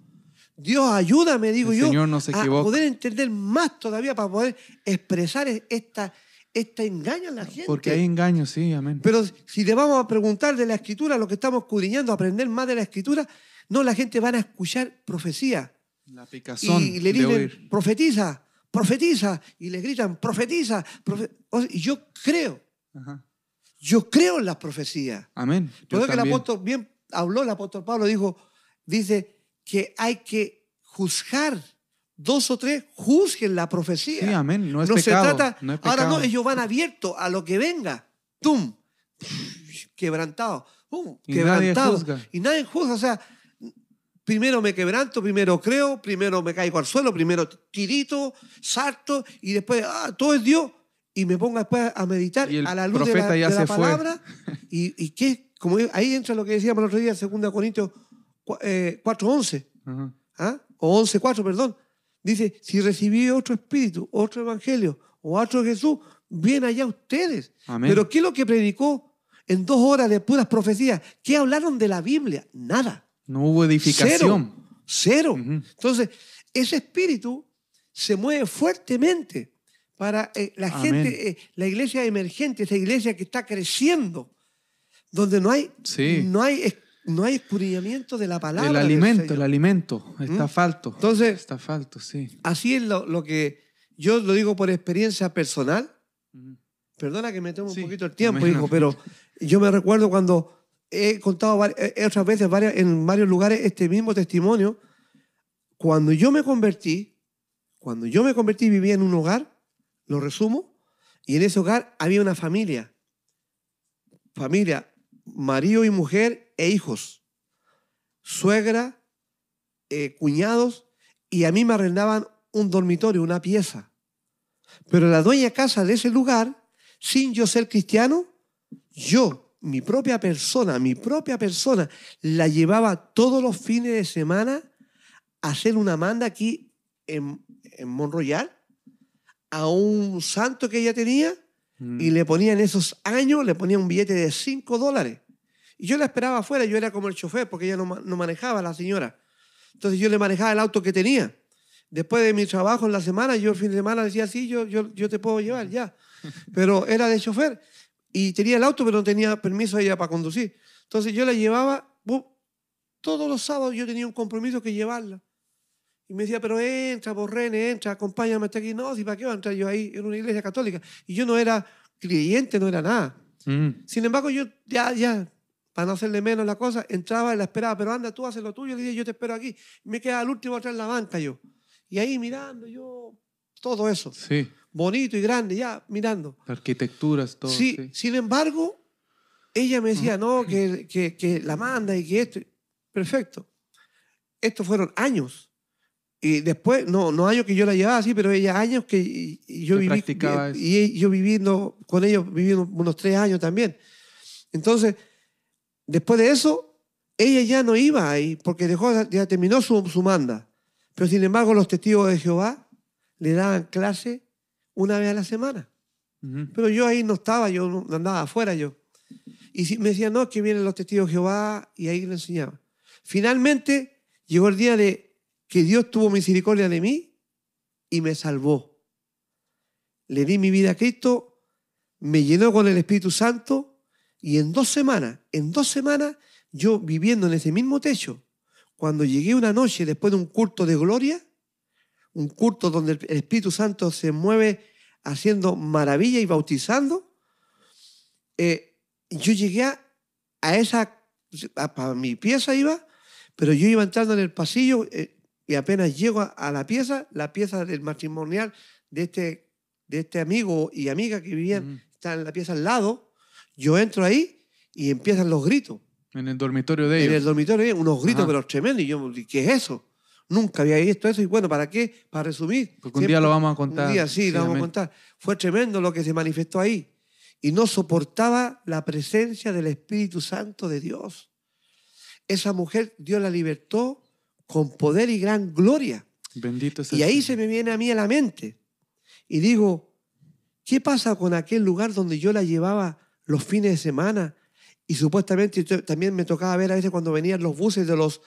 Dios ayúdame, digo El yo, Señor no se a poder entender más todavía para poder expresar esta, este engaño a la gente. Porque hay engaños, sí, amén. Pero si le vamos a preguntar de la escritura, lo que estamos escudriñando, aprender más de la escritura, no, la gente van a escuchar profecía. La picazón Y le dicen, profetiza, profetiza. Y le gritan, profetiza. profe-". O sea, Y yo creo, Ajá. yo creo en las profecías. Amén. Yo que el apóstol, bien habló el apóstol Pablo, dijo, dice que hay que juzgar. Dos o tres juzguen la profecía. Sí, amén. No es no pecado. se trata, no es ahora no, ellos van abiertos a lo que venga. ¡Tum! Quebrantado. ¡Pum! Y nadie Quebrantado. juzga. Y nadie juzga. O sea, primero me quebranto, primero creo, primero me caigo al suelo, primero tirito, salto y después, ah, todo es Dios. Y me pongo después a meditar Y el a la luz de la, ya de la se fue. palabra. Y, y qué, como ahí entra lo que decíamos el otro día, 2 Corintios eh, 4.11. Ajá. ¿ah? o 11.4, perdón. Dice, si recibí otro espíritu, otro evangelio o otro Jesús, bien allá ustedes. Amén. Pero ¿qué es lo que predicó en dos horas de puras profecías? ¿Qué hablaron de la Biblia? Nada. No hubo edificación. Cero. Cero. Entonces, ese espíritu se mueve fuertemente para eh, la Amén. gente, eh, la iglesia emergente, esa iglesia que está creciendo, donde no hay, Sí. no hay, no hay escudriñamiento de la palabra. El alimento, el alimento. Está ¿Mm? falto. Entonces- Está falto, sí. Así es lo, lo que yo lo digo por experiencia personal. Perdona que me tomo Sí, un poquito el tiempo, hijo, pero yo me recuerdo cuando he contado vari- eh, otras veces varias- en varios lugares este mismo testimonio. Cuando yo me convertí, cuando yo me convertí vivía en un hogar, lo resumo, y en ese hogar había una familia. Familia, marido y mujer e hijos. Suegra, eh, cuñados, y a mí me arrendaban un dormitorio, una pieza. Pero la dueña casa de ese lugar, sin yo ser cristiano, yo, mi propia persona, mi propia persona, la llevaba todos los fines de semana a hacer una manda aquí en Monroyal a un santo que ella tenía Mm. y le ponía en esos años, le ponía un billete de 5 dólares. Y yo la esperaba afuera, yo era como el chofer, porque ella no, no manejaba, la señora. Entonces yo le manejaba el auto que tenía. Después de mi trabajo en la semana, yo el fin de semana decía, sí, yo, yo, yo te puedo llevar, ya. Pero era de chofer. Y tenía el auto, pero no tenía permiso ella para conducir. Entonces yo la llevaba, todos los sábados yo tenía un compromiso que llevarla. Y me decía, pero entra, por René, entra, acompáñame hasta aquí. No, si para qué voy a entrar yo ahí en una iglesia católica. Y yo no era creyente, no era nada. Mm. Sin embargo, yo ya, ya, para no hacerle menos la cosa, entraba y la esperaba, pero anda, tú haces lo tuyo, le dije, yo te espero aquí. Me quedaba al último atrás en la banca yo. Y ahí mirando, yo, todo eso, Sí. bonito y grande, ya, mirando. Arquitecturas, todo. Sí, sí. sin embargo, ella me decía, no, que, que, que la manda y que esto. Perfecto. Estos fueron años. Y después, no, no años que yo la llevaba así, pero ella años que y- y yo Que viví. eso. Y yo viviendo con ellos, viví unos- tres años también. Entonces, después de eso, ella ya no iba ahí, porque dejó, ya terminó su, su manda. Pero sin embargo, los testigos de Jehová le daban clase una vez a la semana. Pero yo ahí no estaba, yo no- andaba afuera yo. Y si- me decían, no, que vienen los testigos de Jehová, y ahí le enseñaba. Finalmente llegó el día de que Dios tuvo misericordia de mí y me salvó. Le di mi vida a Cristo, me llenó con el Espíritu Santo y en dos semanas, en dos semanas, yo viviendo en ese mismo techo, cuando llegué una noche después de un culto de gloria, un culto donde el Espíritu Santo se mueve haciendo maravilla y bautizando, eh, yo llegué a, esa, para mi pieza iba, pero yo iba entrando en el pasillo eh, y apenas llego a, la pieza, la pieza del matrimonial de este, de este amigo y amiga que vivían, está en la pieza al lado, yo entro ahí y empiezan los gritos. En el dormitorio de En el ellos. dormitorio, eh, unos gritos, Ajá. pero tremendos. Y yo, ¿qué es eso? Nunca había visto eso. Y bueno, ¿para qué? Para resumir. Porque un día lo vamos a contar. Un día sí, lo vamos a contar. Fue tremendo lo que se manifestó ahí. Y no soportaba la presencia del Espíritu Santo de Dios. Esa mujer, Dios la libertó con poder y gran gloria. Bendito es el Y ahí se me viene a mí a la mente. Y digo, ¿qué pasa con aquel lugar donde yo la llevaba los fines de semana? Y supuestamente también me tocaba ver a veces cuando venían los buses de los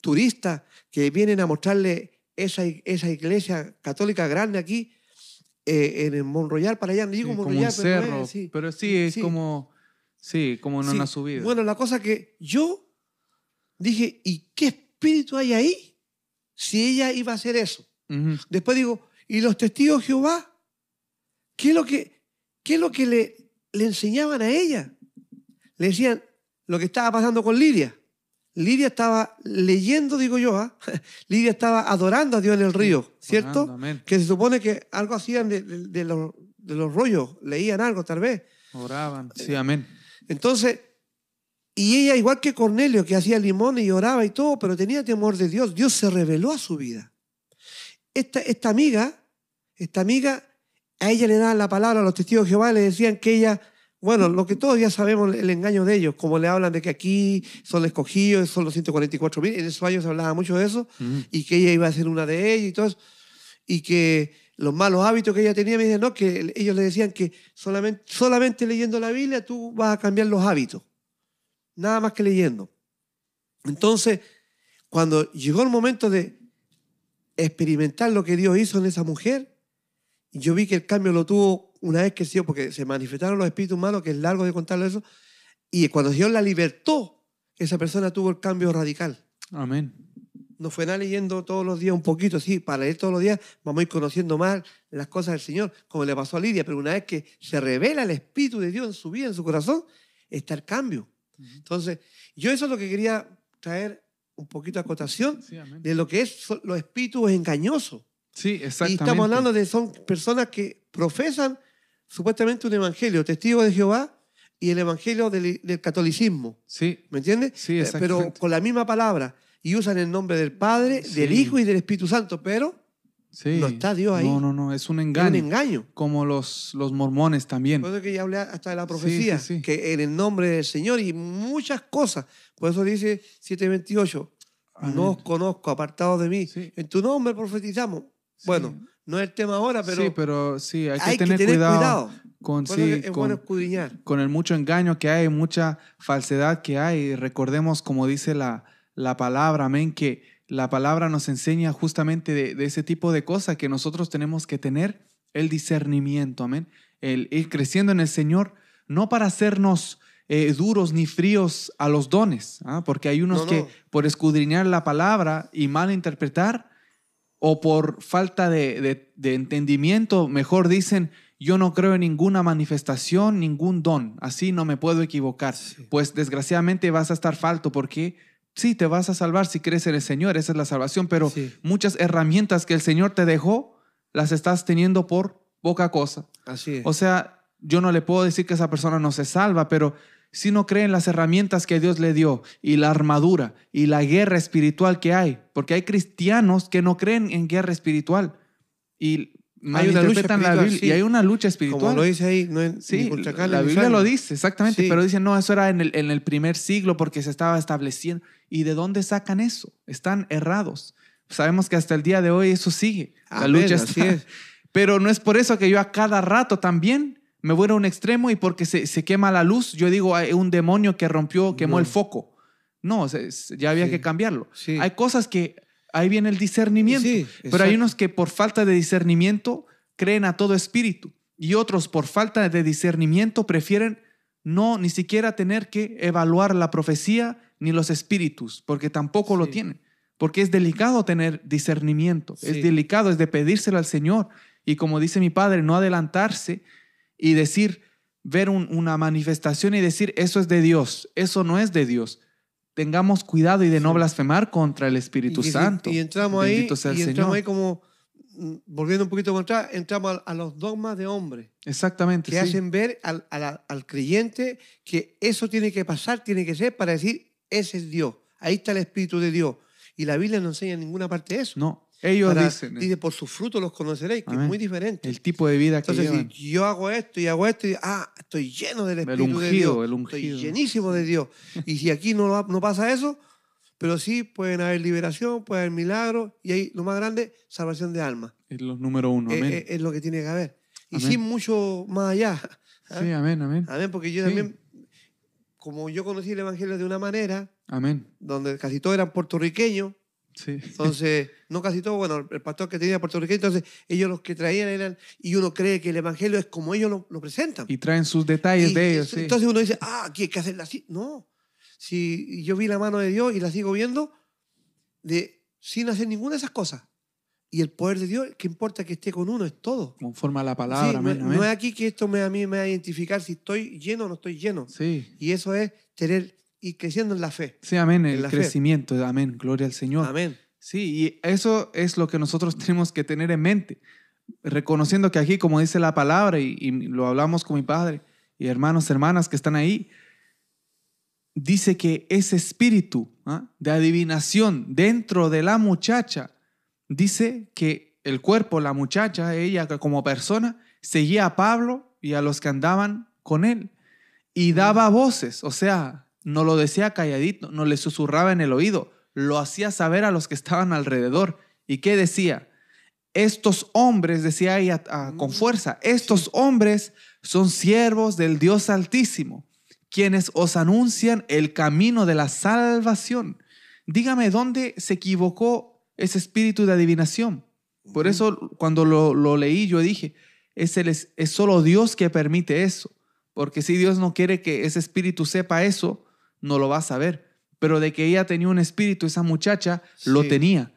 turistas que vienen a mostrarle esa, esa iglesia católica grande aquí eh, en el Monroyal para allá. No Sí, digo como un Monroyal, pero, no cerro. es, sí. Pero sí, es Sí. como. Sí, como en una subida. Bueno, la cosa que yo dije, ¿y qué espíritu hay ahí? Si ella iba a hacer eso. Después digo, ¿y los testigos de Jehová? ¿Qué es lo que, qué es lo que le, le enseñaban a ella? Le decían lo que estaba pasando con Lidia. Lidia estaba leyendo, digo yo, ¿ah? Lidia estaba adorando a Dios en el río, ¿cierto? Orando. Que se supone que algo hacían de, de- de los, de los rollos, leían algo tal vez. Oraban. Sí, amén. Entonces, y ella, igual que Cornelio, que hacía limones y oraba y todo, pero tenía temor de Dios, Dios se reveló a su vida. Esta, esta amiga, esta amiga, a ella le daban la palabra a los testigos de Jehová, le decían que ella, bueno, lo que todos ya sabemos, el engaño de ellos, como le hablan de que aquí son escogidos, son los 144 mil, en esos años se hablaba mucho de eso, y que ella iba a ser una de ellas y todo eso, y que los malos hábitos que ella tenía, me decían, no, que ellos le decían que solamente, solamente leyendo la Biblia tú vas a cambiar los hábitos, nada más que leyendo. Entonces, cuando llegó el momento de experimentar lo que Dios hizo en esa mujer, yo vi que el cambio lo tuvo una vez que Señor, porque se manifestaron los espíritus malos, que es largo de contarlo eso, y cuando Señor la libertó, esa persona tuvo el cambio radical. Amén. No fue nada leyendo todos los días un poquito, sí, para leer todos los días vamos a ir conociendo más las cosas del Señor, como le pasó a Lidia, pero una vez que se revela el Espíritu de Dios en su vida, en su corazón, está el cambio. Entonces, yo eso es lo que quería traer un poquito de acotación Sí, de lo que es los espíritus engañosos. Sí, Y exactamente. estamos hablando de, son personas que profesan supuestamente un evangelio, testigos de Jehová y el evangelio del, del catolicismo. Sí, ¿Me entiendes? Sí, Eh, exactamente. Pero con la misma palabra. Y usan el nombre del Padre, del. Hijo y del Espíritu Santo. Pero sí. No está Dios ahí. No, no, no, es un es engaño. un engaño. Como los, los mormones también. Por eso que ya hablé hasta de la profecía, sí, sí. que en el nombre del Señor y muchas cosas. Por eso dice 728, Amén. no os conozco, apartados de mí. En tu nombre profetizamos. Bueno, no es el tema ahora, pero, sí, pero sí, hay que hay tener, que tener cuidado, cuidado. con, sí, es con, bueno escudriñar. con el mucho engaño que hay, mucha falsedad que hay. Recordemos, como dice la, la palabra, amén, que la palabra nos enseña justamente de, de ese tipo de cosas que nosotros tenemos que tener el discernimiento, amén. El ir creciendo en el Señor, no para hacernos eh, duros ni fríos a los dones, ¿ah? porque hay unos No, que por escudriñar la palabra y mal interpretar, o por falta de, de- de entendimiento, mejor dicen, yo no creo en ninguna manifestación, ningún don, así no me puedo equivocar. Sí. Pues desgraciadamente vas a estar falto porque sí, te vas a salvar si crees en el Señor, esa es la salvación, pero Sí. muchas herramientas que el Señor te dejó, las estás teniendo por poca cosa. Así es. O sea, yo no le puedo decir que esa persona no se salva, pero si no cree en las herramientas que Dios le dio y la armadura y la guerra espiritual que hay, porque hay cristianos que no creen en guerra espiritual y Hay una lucha la espiritual, Biblia sí. y hay una lucha Como espiritual. lo dice ahí, no es Sí, la ni Biblia lo dice, exactamente, Sí. pero dicen, no, eso era en el, en el primer siglo porque se estaba estableciendo. ¿Y de dónde sacan eso? Están errados. Sabemos que hasta el día de hoy eso sigue. La Amén, lucha así está. es. Pero no es por eso que yo a cada rato también me voy a un extremo y porque se, se quema la luz, yo digo, hay un demonio que rompió, quemó No. el foco. No, se- ya había que cambiarlo. Sí. Hay cosas que ahí viene el discernimiento, Sí, pero hay unos que por falta de discernimiento creen a todo espíritu y otros por falta de discernimiento prefieren no ni siquiera tener que evaluar la profecía ni los espíritus, porque tampoco lo tienen. Porque es delicado tener discernimiento, Sí. es delicado, es de pedírselo al Señor. Y como dice mi padre, no adelantarse y decir, ver un- una manifestación y decir, eso es de Dios, eso no es de Dios. Tengamos cuidado y de no blasfemar contra el Espíritu Y- Santo. Y entramos ahí, y entramos Señor. ahí como, mm, volviendo un poquito para atrás, entramos a, a los dogmas de hombres, Exactamente. que sí. hacen ver al, a la- al creyente que eso tiene que pasar, tiene que ser para decir, ese es Dios, ahí está el Espíritu de Dios. Y la Biblia no enseña en ninguna parte de eso. No, ellos Para- dicen dice, por sus frutos los conoceréis, que Amén. es muy diferente. el tipo de vida que Entonces, llevan. si yo hago esto y hago esto, y, ah, estoy lleno del Espíritu de ungido, Dios. el ungido. Estoy llenísimo de Dios. Y si aquí no, no pasa eso, pero sí pueden haber liberación, puede haber milagros, y ahí lo más grande, salvación de almas. Es lo número uno. Eh, Amén. eh, es lo que tiene que haber. Y Amén. sin mucho más allá. ¿ah? sí, amén, amén. Amén, porque yo Sí. también, como yo conocí el Evangelio de una manera, Amén. donde casi todos eran puertorriqueños, Sí. entonces, no casi todos, bueno, el pastor que tenía puertorriqueño, entonces ellos los que traían eran, y uno cree que el Evangelio es como ellos lo, lo presentan. Y traen sus detalles Y de ellos. sí. Entonces uno dice, ah, aquí hay que hacerla así. No. Si yo vi la mano de Dios y la sigo viendo, de, sin hacer ninguna de esas cosas. Y el poder de Dios, que importa que esté con uno, es todo. Conforme a la Sí, palabra. no, amén, no amén. es aquí que esto me, a mí me va a identificar si estoy lleno o no estoy lleno. Sí. Y eso es tener y creciendo en la fe. Sí, amén. El la fe. crecimiento. Amén. Gloria al Señor. Amén. Sí, y eso es lo que nosotros tenemos que tener en mente, reconociendo que aquí, como dice la palabra, y, y lo hablamos con mi padre y hermanos, hermanas que están ahí, dice que ese espíritu ¿ah? de adivinación dentro de la muchacha, dice que el cuerpo, la muchacha, ella como persona, seguía a Pablo y a los que andaban con él y daba voces, o sea, no lo decía calladito, no le susurraba en el oído, lo hacía saber a los que estaban alrededor. ¿Y qué decía? Estos hombres, decía ella ah, con Mm, fuerza, estos hombres son siervos del Dios Altísimo, quienes os anuncian el camino de la salvación. Dígame dónde se equivocó ese espíritu de adivinación. Por eso cuando lo, lo leí yo dije, es, el, es solo Dios que permite eso. Porque si Dios no quiere que ese espíritu sepa eso, no lo va a saber. Pero de que ella tenía un espíritu, esa muchacha lo tenía.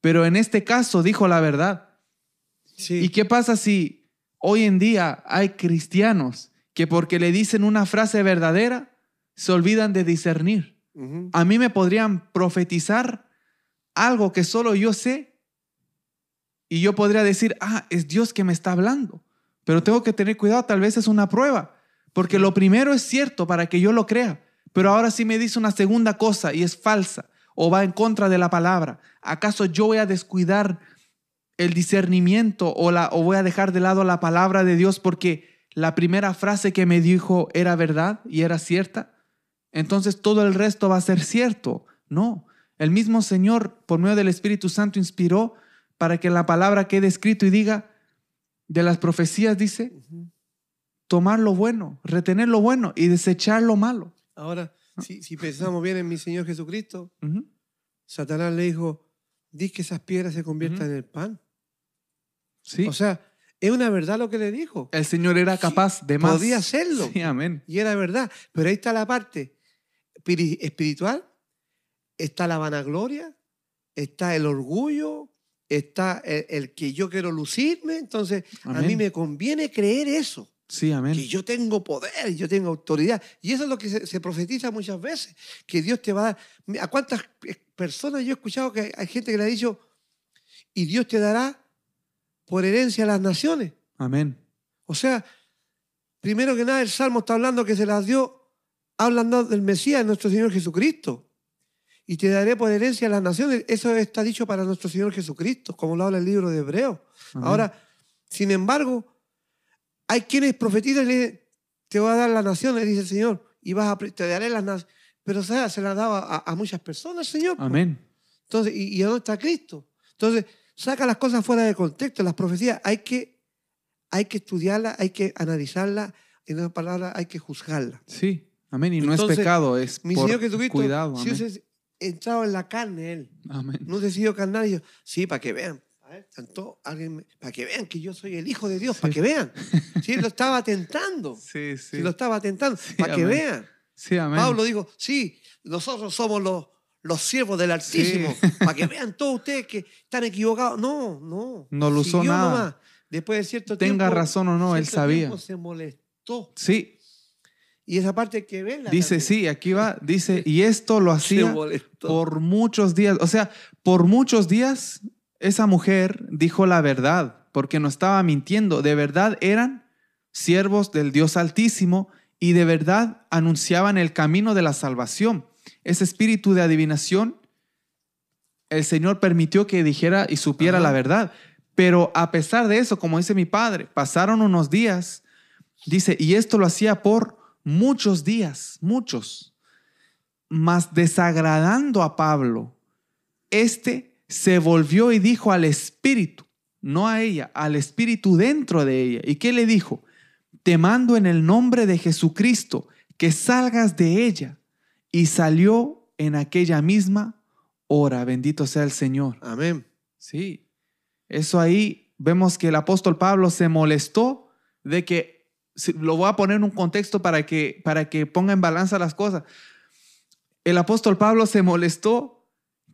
Pero en este caso dijo la verdad. Sí. ¿Y qué pasa si hoy en día hay cristianos que porque le dicen una frase verdadera, se olvidan de discernir? A mí me podrían profetizar algo que solo yo sé y yo podría decir, ah, es Dios que me está hablando. Pero tengo que tener cuidado, tal vez es una prueba, porque lo primero es cierto para que yo lo crea, pero ahora si me dice una segunda cosa y es falsa o va en contra de la palabra, ¿acaso yo voy a descuidar el discernimiento o, la, o voy a dejar de lado la palabra de Dios porque la primera frase que me dijo era verdad y era cierta? Entonces todo el resto va a ser cierto. No, el mismo Señor por medio del Espíritu Santo inspiró para que la palabra quede escrito y diga, de las profecías dice, tomar lo bueno, retener lo bueno y desechar lo malo. Ahora, Ah. si, si pensamos bien en mi Señor Jesucristo, Ujú. Satanás le dijo, di que esas piedras se conviertan Ujú. en el pan. Sí, O sea, es una verdad lo que le dijo. el Señor era Sí, capaz de más. podía hacerlo. Sí, amén. Y era verdad. Pero ahí está la parte espiri- espiritual, está la vanagloria, está el orgullo, está el, el que yo quiero lucirme. Entonces, a mí Amén. me conviene creer eso, Sí, amén. que yo tengo poder, yo tengo autoridad. Y eso es lo que se, se profetiza muchas veces, que Dios te va a dar. ¿A cuántas personas yo he escuchado que hay gente que le ha dicho, y Dios te dará por herencia a las naciones? Amén. O sea, primero que nada, el Salmo está hablando que se las dio, hablando del Mesías, nuestro Señor Jesucristo. Y te daré por herencia a las naciones. Eso está dicho para nuestro Señor Jesucristo, como lo habla el libro de Hebreo. Amén. Ahora, sin embargo, hay quienes profetizan y le dicen, te voy a dar las naciones, dice el Señor, y vas a, te daré las naciones. Pero o sea, se las daba a, a muchas personas, Señor. Amén. Entonces, ¿y, y dónde está Cristo? Entonces, saca las cosas fuera de contexto, las profecías. Hay que, hay que estudiarla, hay que analizarla, en otras palabras, hay que juzgarla. Sí, amén. Y no es pecado, es Mi por Señor Jesucristo, cuidado. si Amén. hubiese entrado en la carne Él, Amén. no sido carnal, y yo, sí, para que vean. A ver, alguien, me- para que vean que yo soy el Hijo de Dios, para que vean. Sí, lo estaba tentando. Sí, sí. Sí, lo estaba tentando, para que amén. vean. Sí, amén. Pablo dijo, sí, nosotros somos los, los siervos del Altísimo, Sí. para que vean todos ustedes que están equivocados. No, no. No lo usó nada. nomás. Después de cierto Tenga tiempo. razón o no, él sabía. se molestó. Sí, Y esa parte que verla. dice, también. sí, aquí va, dice, y esto lo hacía por muchos días. O sea, por muchos días esa mujer dijo la verdad, porque no estaba mintiendo. De verdad eran siervos del Dios Altísimo y de verdad anunciaban el camino de la salvación. Ese espíritu de adivinación, el Señor permitió que dijera y supiera Ajá. la verdad. Pero a pesar de eso, como dice mi padre, pasaron unos días, dice, y esto lo hacía por muchos días, muchos, mas desagradando a Pablo, este se volvió y dijo al espíritu, no a ella, al espíritu dentro de ella. ¿Y qué le dijo? Te mando en el nombre de Jesucristo que salgas de ella. Y salió en aquella misma hora. Bendito sea el Señor. Amén. Sí. Eso ahí vemos que el apóstol Pablo se molestó de que, lo voy a poner en un contexto para que, para que ponga en balanza las cosas. El apóstol Pablo se molestó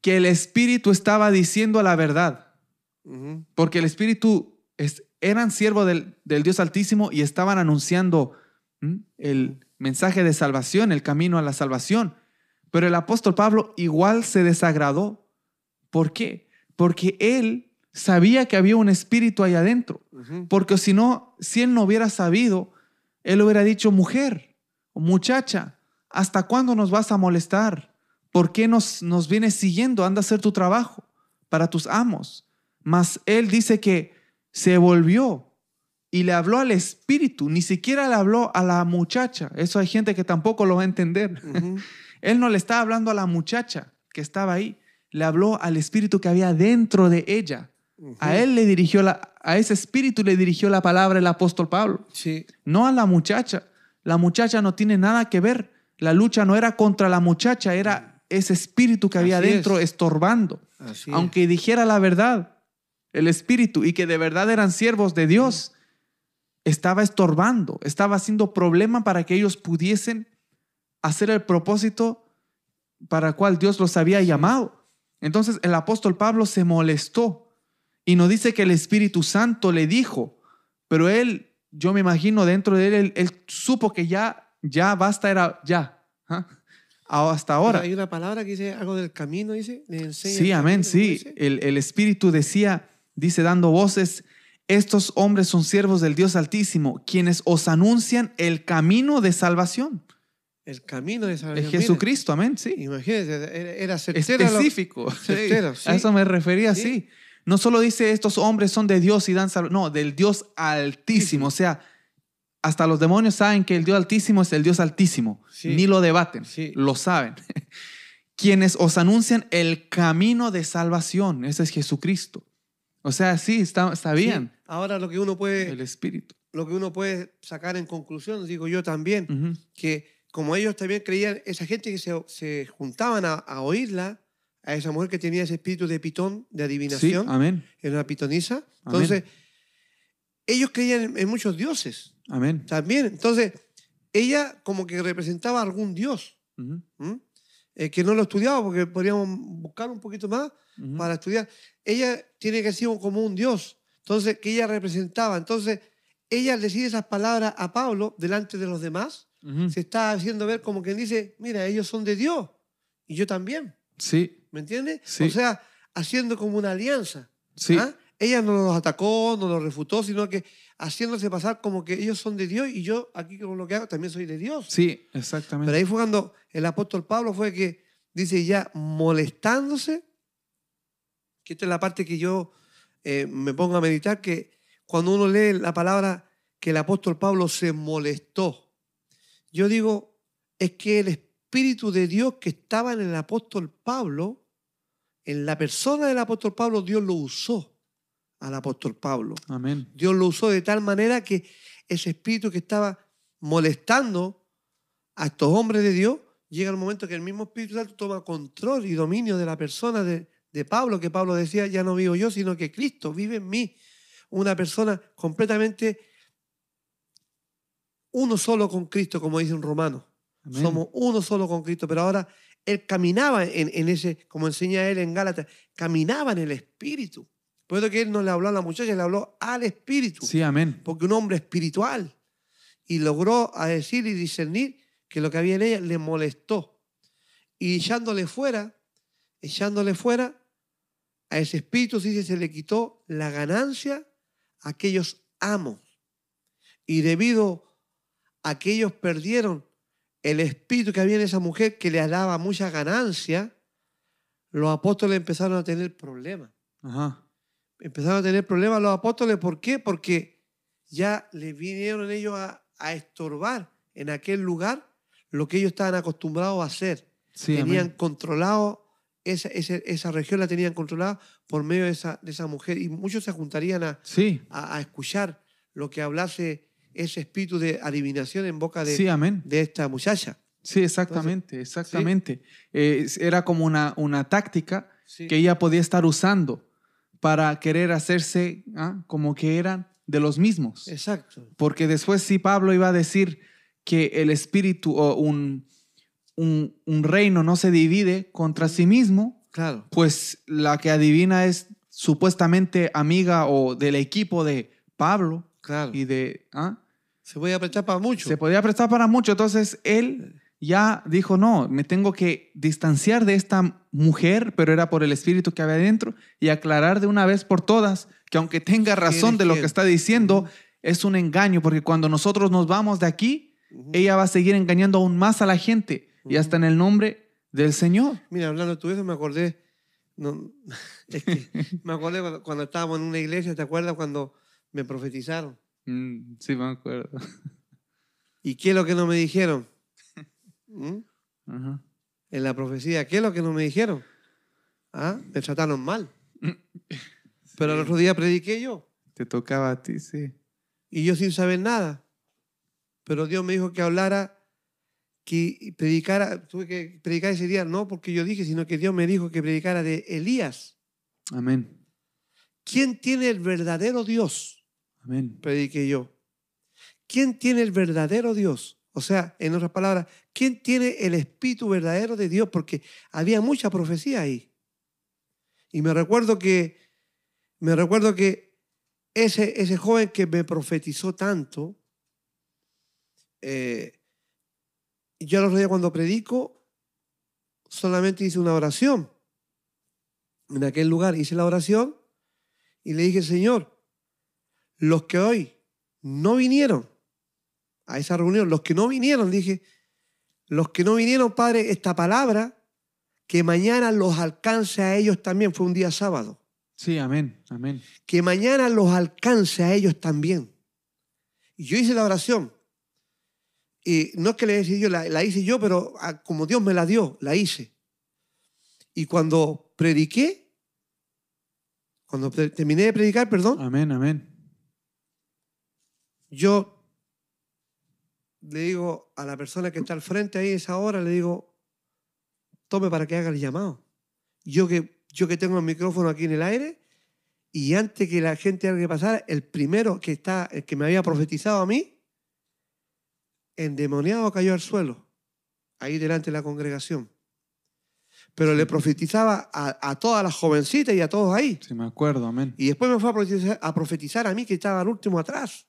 que el Espíritu estaba diciendo la verdad, porque el Espíritu es- eran siervos del, del Dios Altísimo y estaban anunciando ¿m? el mensaje de salvación, el camino a la salvación. Pero el apóstol Pablo igual se desagradó. ¿Por qué? Porque él sabía que había un espíritu ahí adentro. Porque si no, si él no hubiera sabido, él hubiera dicho, mujer muchacha, ¿hasta cuándo nos vas a molestar? ¿Por qué nos, nos vienes siguiendo? Anda a hacer tu trabajo para tus amos. Mas él dice que se volvió y le habló al espíritu, ni siquiera le habló a la muchacha. Eso hay gente que tampoco lo va a entender. Él no le estaba hablando a la muchacha que estaba ahí, le habló al espíritu que había dentro de ella. A él le dirigió la, a ese espíritu le dirigió la palabra el apóstol Pablo, Sí. no a la muchacha. La muchacha no tiene nada que ver. La lucha no era contra la muchacha, era ese espíritu que había Así dentro es. estorbando. Así es. Aunque dijera la verdad, el espíritu, y que de verdad eran siervos de Dios, estaba estorbando, estaba haciendo problema para que ellos pudiesen hacer el propósito para el cual Dios los había llamado. Entonces el apóstol Pablo se molestó y nos dice que el Espíritu Santo le dijo, pero él, yo me imagino dentro de él, él, él supo que ya, ya basta, era ya, ¿ah? Hasta ahora. Hay una palabra que dice algo del camino, dice. Sí, amén, camino, ¿cómo sí. El, el Espíritu decía, dice dando voces, estos hombres son siervos del Dios Altísimo, quienes os anuncian el camino de salvación. El camino de Es salvación. Jesucristo, amén, sí. Imagínense, era, lo- Específico. sí. certero, sí. A eso me refería, Sí. sí. No solo dice estos hombres son de Dios y dan salvación, no, del Dios Altísimo. O sea, hasta los demonios saben que el Dios Altísimo es el Dios Altísimo. Sí. Ni lo debaten, Sí. lo saben. Quienes os anuncian el camino de salvación, ese es Jesucristo. O sea, sí, está- Sí. Ahora lo que uno puede, el Espíritu. lo que uno puede sacar en conclusión, digo yo también, que como ellos también creían, esa gente que se, se juntaban a, a oírla, a esa mujer que tenía ese espíritu de pitón, de adivinación, amén, era una pitonisa, Amén. entonces ellos creían en, en muchos dioses amén. también. Entonces, ella como que representaba a algún dios. Eh, que no lo estudiaba porque podríamos buscar un poquito más para estudiar. Ella tiene que ser como un dios, entonces, que ella representaba. Entonces, ella decide esas palabras a Pablo delante de los demás. Se está haciendo ver como quien dice, mira, ellos son de Dios y yo también. Sí, ¿Me entiendes? Sí. O sea, haciendo como una alianza. sí, ¿ah? Ella no los atacó, no los refutó, sino que haciéndose pasar como que ellos son de Dios y yo aquí con lo que hago también soy de Dios. sí, Pero exactamente. ahí fue cuando el apóstol Pablo fue que dice ya molestándose, que esta es la parte que yo eh, me pongo a meditar, que cuando uno lee la palabra que el apóstol Pablo se molestó, yo digo, es que el Espíritu de Dios que estaba en el apóstol Pablo, en la persona del apóstol Pablo, Dios lo usó. Al apóstol Pablo. Amén. Dios lo usó de tal manera que ese espíritu que estaba molestando a estos hombres de Dios, llega el momento que el mismo Espíritu Santo toma control y dominio de la persona de, de Pablo, que Pablo decía, ya no vivo yo, sino que Cristo vive en mí. Una persona completamente uno solo con Cristo, como dice un romano. Amén. Somos uno solo con Cristo, pero ahora él caminaba en, en ese, como enseña él en Gálatas, caminaba en el Espíritu. Por eso que él no le habló a la muchacha, le habló al Espíritu, Sí, amén. porque un hombre espiritual. Y logró a decir y discernir que lo que había en ella le molestó. Y echándole fuera, echándole fuera, a ese espíritu sí se le quitó la ganancia a aquellos amos. Y debido a que ellos perdieron el espíritu que había en esa mujer que les daba mucha ganancia, los apóstoles empezaron a tener problemas. Ajá. Empezaron a tener problemas los apóstoles. ¿Por qué? Porque ya les vinieron ellos a, a estorbar en aquel lugar lo que ellos estaban acostumbrados a hacer. Sí, tenían amén. controlado, esa, esa, esa región la tenían controlada por medio de esa, de esa mujer. Y muchos se juntarían a, Sí, a, a escuchar lo que hablase ese espíritu de adivinación en boca de, sí, amén. de esta muchacha. Sí, exactamente, exactamente. Eh, era como una, una táctica que ella podía estar usando para querer hacerse ah, como que eran de los mismos. Exacto. Porque después sí Pablo iba a decir que el espíritu o un, un, un reino no se divide contra sí mismo, Claro. pues la que adivina es supuestamente amiga o del equipo de Pablo Claro. y de... ¿ah? Se puede prestar para mucho. Se podía prestar para mucho. Entonces él ya dijo, no, me tengo que distanciar de esta mujer, pero era por el espíritu que había dentro, y aclarar de una vez por todas que aunque tenga razón de lo que está diciendo, es un engaño, porque cuando nosotros nos vamos de aquí, ella va a seguir engañando aún más a la gente, y hasta en el nombre del Señor. Mira, hablando todo eso, me acordé. no, es que me acordé cuando, cuando estábamos en una iglesia, ¿te acuerdas cuando me profetizaron? Mm, sí, me acuerdo. ¿Y qué es lo que no me dijeron? ¿Mm? Ajá. En la profecía, ¿qué es lo que no me dijeron? ¿Ah? Me trataron mal. Pero el otro día prediqué yo Te tocaba a ti, sí. y yo sin saber nada. Pero Dios me dijo que hablara, que predicara, tuve que predicar ese día, no porque yo dije, sino que Dios me dijo que predicara de Elías. Amén. ¿Quién tiene el verdadero Dios? Amén. Prediqué yo. ¿Quién tiene el verdadero Dios? O sea, en otras palabras, ¿quién tiene el espíritu verdadero de Dios? Porque había mucha profecía ahí. Y me recuerdo que, me recuerdo que ese, ese joven que me profetizó tanto, eh, yo el otro día cuando predico, solamente hice una oración. En aquel lugar hice la oración y le dije, Señor, los que hoy no vinieron a esa reunión, los que no vinieron, dije, los que no vinieron, Padre, esta palabra, que mañana los alcance a ellos también, fue un día sábado, Sí, amén. Amén. que mañana los alcance a ellos también. Y yo hice la oración. Y no es que le decía yo, la, la hice yo, pero ah, como Dios me la dio, la hice. Y cuando prediqué, cuando pre- terminé de predicar, perdón, Amén, amén. yo le digo a la persona que está al frente ahí esa hora, le digo, tome para que haga el llamado. Yo que, yo que tengo el micrófono aquí en el aire, y antes que la gente haga que pasara, el primero que, está, el que me había profetizado a mí, endemoniado cayó al suelo, ahí delante de la congregación. Pero le profetizaba a, a todas las jovencitas y a todos ahí. Sí, me acuerdo, amén. Y después me fue a profetizar, a profetizar a mí que estaba al último atrás.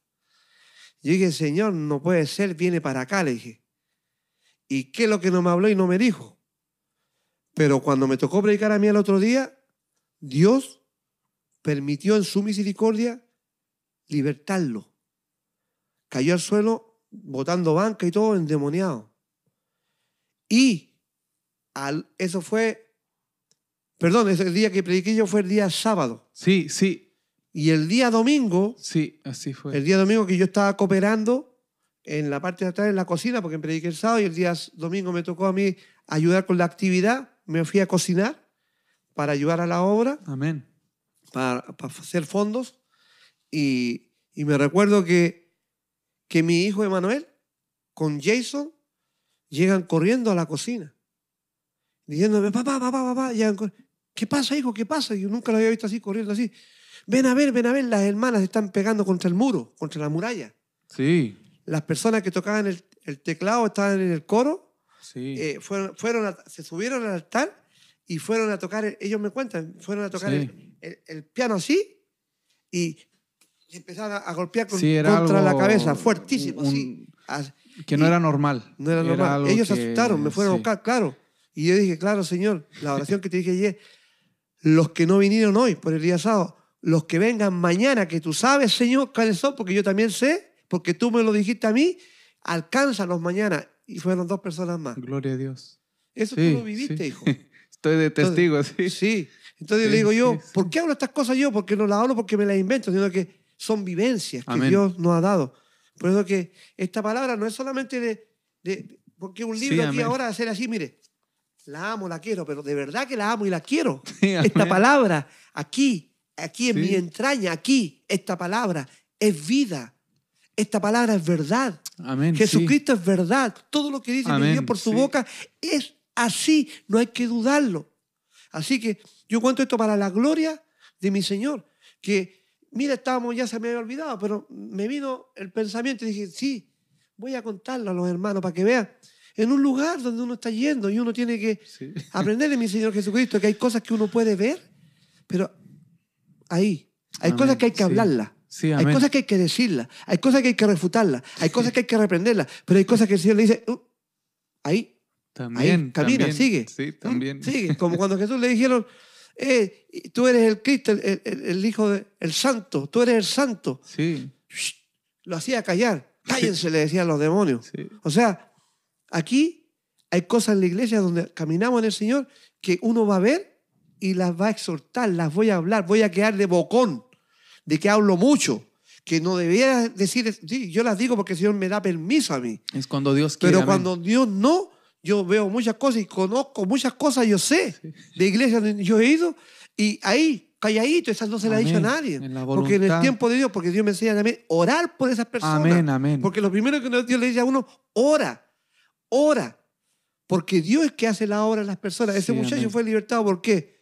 Yo dije, Señor, no puede ser, viene para acá, le dije. ¿Y qué es lo que no me habló y no me dijo? Pero cuando me tocó predicar a mí el otro día, Dios permitió en su misericordia libertarlo. Cayó al suelo botando banca y todo endemoniado. Y al- eso fue, perdón, ese día que prediqué yo fue el día sábado. Sí, sí, Y el día domingo, sí, así fue. el día domingo que yo estaba cooperando en la parte de atrás en la cocina, porque prediqué el sábado y el día domingo me tocó a mí ayudar con la actividad, me fui a cocinar para ayudar a la obra. Amén. para, para hacer fondos. Y, y me recuerdo que, que mi hijo Emanuel con Jason llegan corriendo a la cocina. Diciéndome, papá, papá, papá. llegan ¿Qué pasa, hijo? ¿Qué pasa? Yo nunca lo había visto así, corriendo así. Ven a ver, ven a ver, las hermanas están pegando contra el muro, contra la muralla. Sí, Las personas que tocaban el, el teclado estaban en el coro, sí. eh, fueron, fueron a- se subieron al altar y fueron a tocar, el- ellos me cuentan, fueron a tocar Sí. el, el- piano así y empezaron a, a golpear con- Sí, era contra la cabeza, fuertísimo, un- así. Que no y- era normal. No era normal. algo Ellos se que- asustaron, me fueron a buscar, claro. Y yo dije, claro, Señor, la oración que te dije ayer, los que no vinieron hoy por el día sábado, los que vengan mañana, que tú sabes, Señor, cuáles son, porque yo también sé, porque tú me lo dijiste a mí, alcánzalos mañana. Y fueron dos personas más. Gloria a Dios. Eso Sí, tú lo viviste, sí. hijo. Estoy de testigo, sí. Sí. Entonces Sí, le digo yo. ¿por qué hablo estas cosas yo? Porque no las hablo porque me las invento, sino que son vivencias que Amén. Dios nos ha dado. Por eso que esta palabra no es solamente de... de- porque un libro aquí amén. ahora hacer así, mire, la amo, la quiero, pero de verdad que la amo y la quiero. Esta palabra, aquí, aquí en Sí. mi entraña, aquí, esta palabra es vida. Esta palabra es verdad. Amén. sí. Jesucristo es verdad. Todo lo que dice mi Dios por su sí. boca es así. No hay que dudarlo. Así que yo cuento esto para la gloria de mi Señor. Que, mira, estábamos, ya se me había olvidado, pero me vino el pensamiento y dije, sí, voy a contarlo a los hermanos para que vean. En un lugar donde uno está yendo y uno tiene que Sí. aprender de mi Señor Jesucristo, que hay cosas que uno puede ver, pero ahí. Hay Amén, cosas que hay que sí. hablarlas. Sí, hay cosas que hay que decirlas. Hay cosas que hay que refutarlas. Hay cosas que hay que reprenderlas. Pero hay cosas que el Señor le dice, "Uh, ahí, También. ahí, camina, también. sigue. Sí, ¿Mm? también. Sigue. Como cuando Jesús le dijeron, eh, tú eres el Cristo, el, el- el Hijo del Santo, tú eres el Santo. Sí, Shh, Lo hacía callar. Cállense, le decían los demonios. sí. O sea, aquí hay cosas en la iglesia donde caminamos en el Señor que uno va a ver y las va a exhortar, las voy a hablar, voy a quedar de bocón, de que hablo mucho, que no debiera decir, sí, yo las digo porque el Señor me da permiso a mí. Es cuando Dios quiere. Pero amén. cuando Dios no, yo veo muchas cosas y conozco muchas cosas, yo sé, de iglesias donde yo he ido y ahí, calladito, esas no se las he dicho a Amén. nadie. En la porque en el tiempo de Dios, porque Dios me enseña también orar por esas personas. Amén, amén. Porque lo primero que Dios le dice a uno, ora, ora. Porque Dios es que hace la obra en las personas. Ese Sí, muchacho amén. fue libertado, ¿por qué?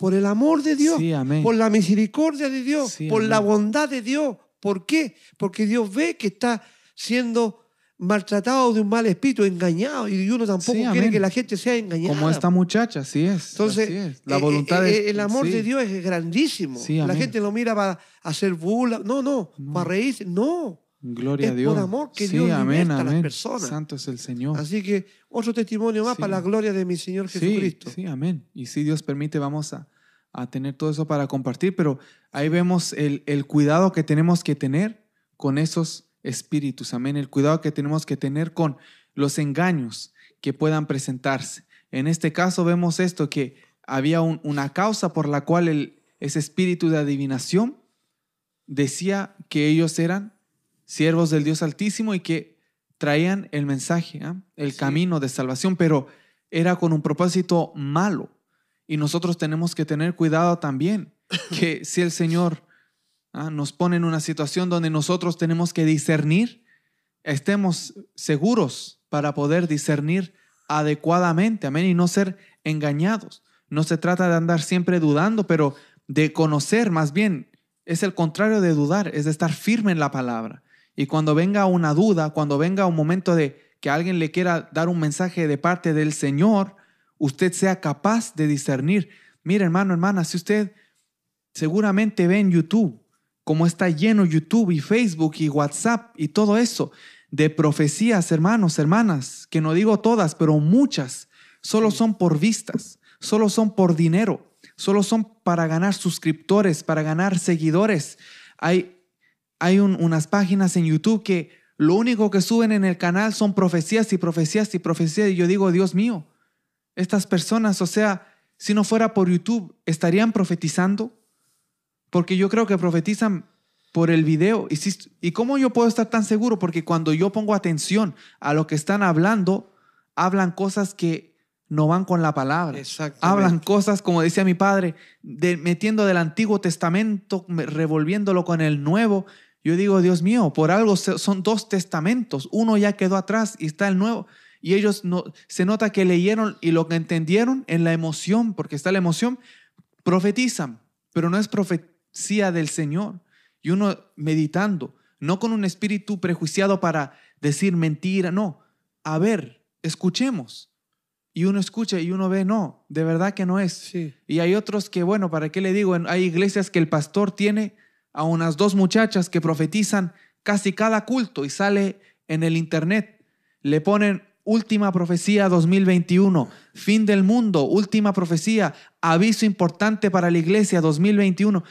Por el amor de Dios, Sí, por la misericordia de Dios, Sí, por la bondad de Dios. ¿Por qué? Porque Dios ve que está siendo maltratado de un mal espíritu, engañado, y uno tampoco Sí, quiere que la gente sea engañada. Como esta muchacha, así es. Entonces, así es. La eh, voluntad eh, es- eh, el amor sí. de Dios es grandísimo. Sí, la gente lo mira para hacer burla. No, no, No. para reírse. No. Gloria es a Dios. por amor que sí, Dios amén, liberta a las amén. personas. Santo es el Señor. Así que otro testimonio más Sí. para la gloria de mi Señor Sí, Jesucristo. Sí, amén. Y si Dios permite, vamos a, a tener todo eso para compartir, pero ahí vemos el, el cuidado que tenemos que tener con esos espíritus, amén. El cuidado que tenemos que tener con los engaños que puedan presentarse. En este caso vemos esto, que había un- una causa por la cual el, ese espíritu de adivinación decía que ellos eran siervos del Dios Altísimo y que traían el mensaje, ¿ah? el Sí. camino de salvación, pero era con un propósito malo. Y nosotros tenemos que tener cuidado también, que si el Señor ¿ah? nos pone en una situación donde nosotros tenemos que discernir, estemos seguros para poder discernir adecuadamente, amén, y no ser engañados. No se trata de andar siempre dudando, pero de conocer más bien. Es el contrario de dudar, es de estar firme en la palabra. Y cuando venga una duda, cuando venga un momento de que alguien le quiera dar un mensaje de parte del Señor, usted sea capaz de discernir. Mire, hermano, hermana, si usted seguramente ve en YouTube, como está lleno YouTube y Facebook y WhatsApp y todo eso, de profecías, hermanos, hermanas, que no digo todas, pero muchas, solo son por vistas, solo son por dinero, solo son para ganar suscriptores, para ganar seguidores. Hay, hay un- unas páginas en YouTube que lo único que suben en el canal son profecías y profecías y profecías. Y yo digo, Dios mío, estas personas, o sea, si no fuera por YouTube, ¿estarían profetizando? Porque yo creo que profetizan por el video. ¿Y, si- ¿Y cómo yo puedo estar tan seguro? Porque cuando yo pongo atención a lo que están hablando, hablan cosas que no van con la palabra. Hablan cosas, como decía mi padre, de, metiendo del Antiguo Testamento, me- revolviéndolo con el Nuevo. Yo digo, Dios mío, por algo son dos testamentos. Uno ya quedó atrás y está el nuevo. Y ellos no, se nota que leyeron y lo que entendieron en la emoción, porque está la emoción, profetizan, pero no es profecía del Señor. Y uno meditando, no con un espíritu prejuiciado para decir mentira, no. A ver, escuchemos. Y uno escucha y uno ve, no, de verdad que no es. Sí. Y hay otros que, bueno, ¿para qué le digo? Hay iglesias que el pastor tiene a unas dos muchachas que profetizan casi cada culto y sale en el internet. Le ponen última profecía 2021, fin del mundo, última profecía, aviso importante para la iglesia 2021.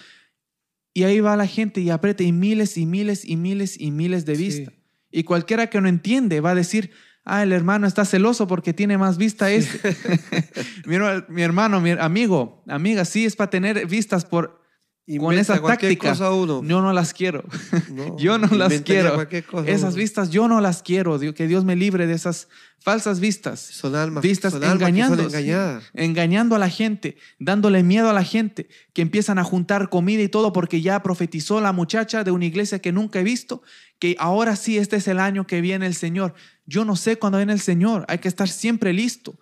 Y ahí va la gente y aprieta y miles y miles y miles y miles de Sí. vistas. Y cualquiera que no entiende va a decir, ah, el hermano está celoso porque tiene más vista este. mi hermano, mi amigo, amiga, sí es para tener vistas por con Inventa esa cualquier táctica. cosa uno. Yo no las quiero. No, yo no las quiero. Esas uno. vistas yo no las quiero. Que Dios me libre de esas falsas vistas. Son almas, vistas son almas engañando, engañadas. engañando a la gente, dándole miedo a la gente, que empiezan a juntar comida y todo porque ya profetizó la muchacha de una iglesia que nunca he visto, que ahora sí este es el año que viene el Señor. Yo no sé cuándo viene el Señor, hay que estar siempre listo,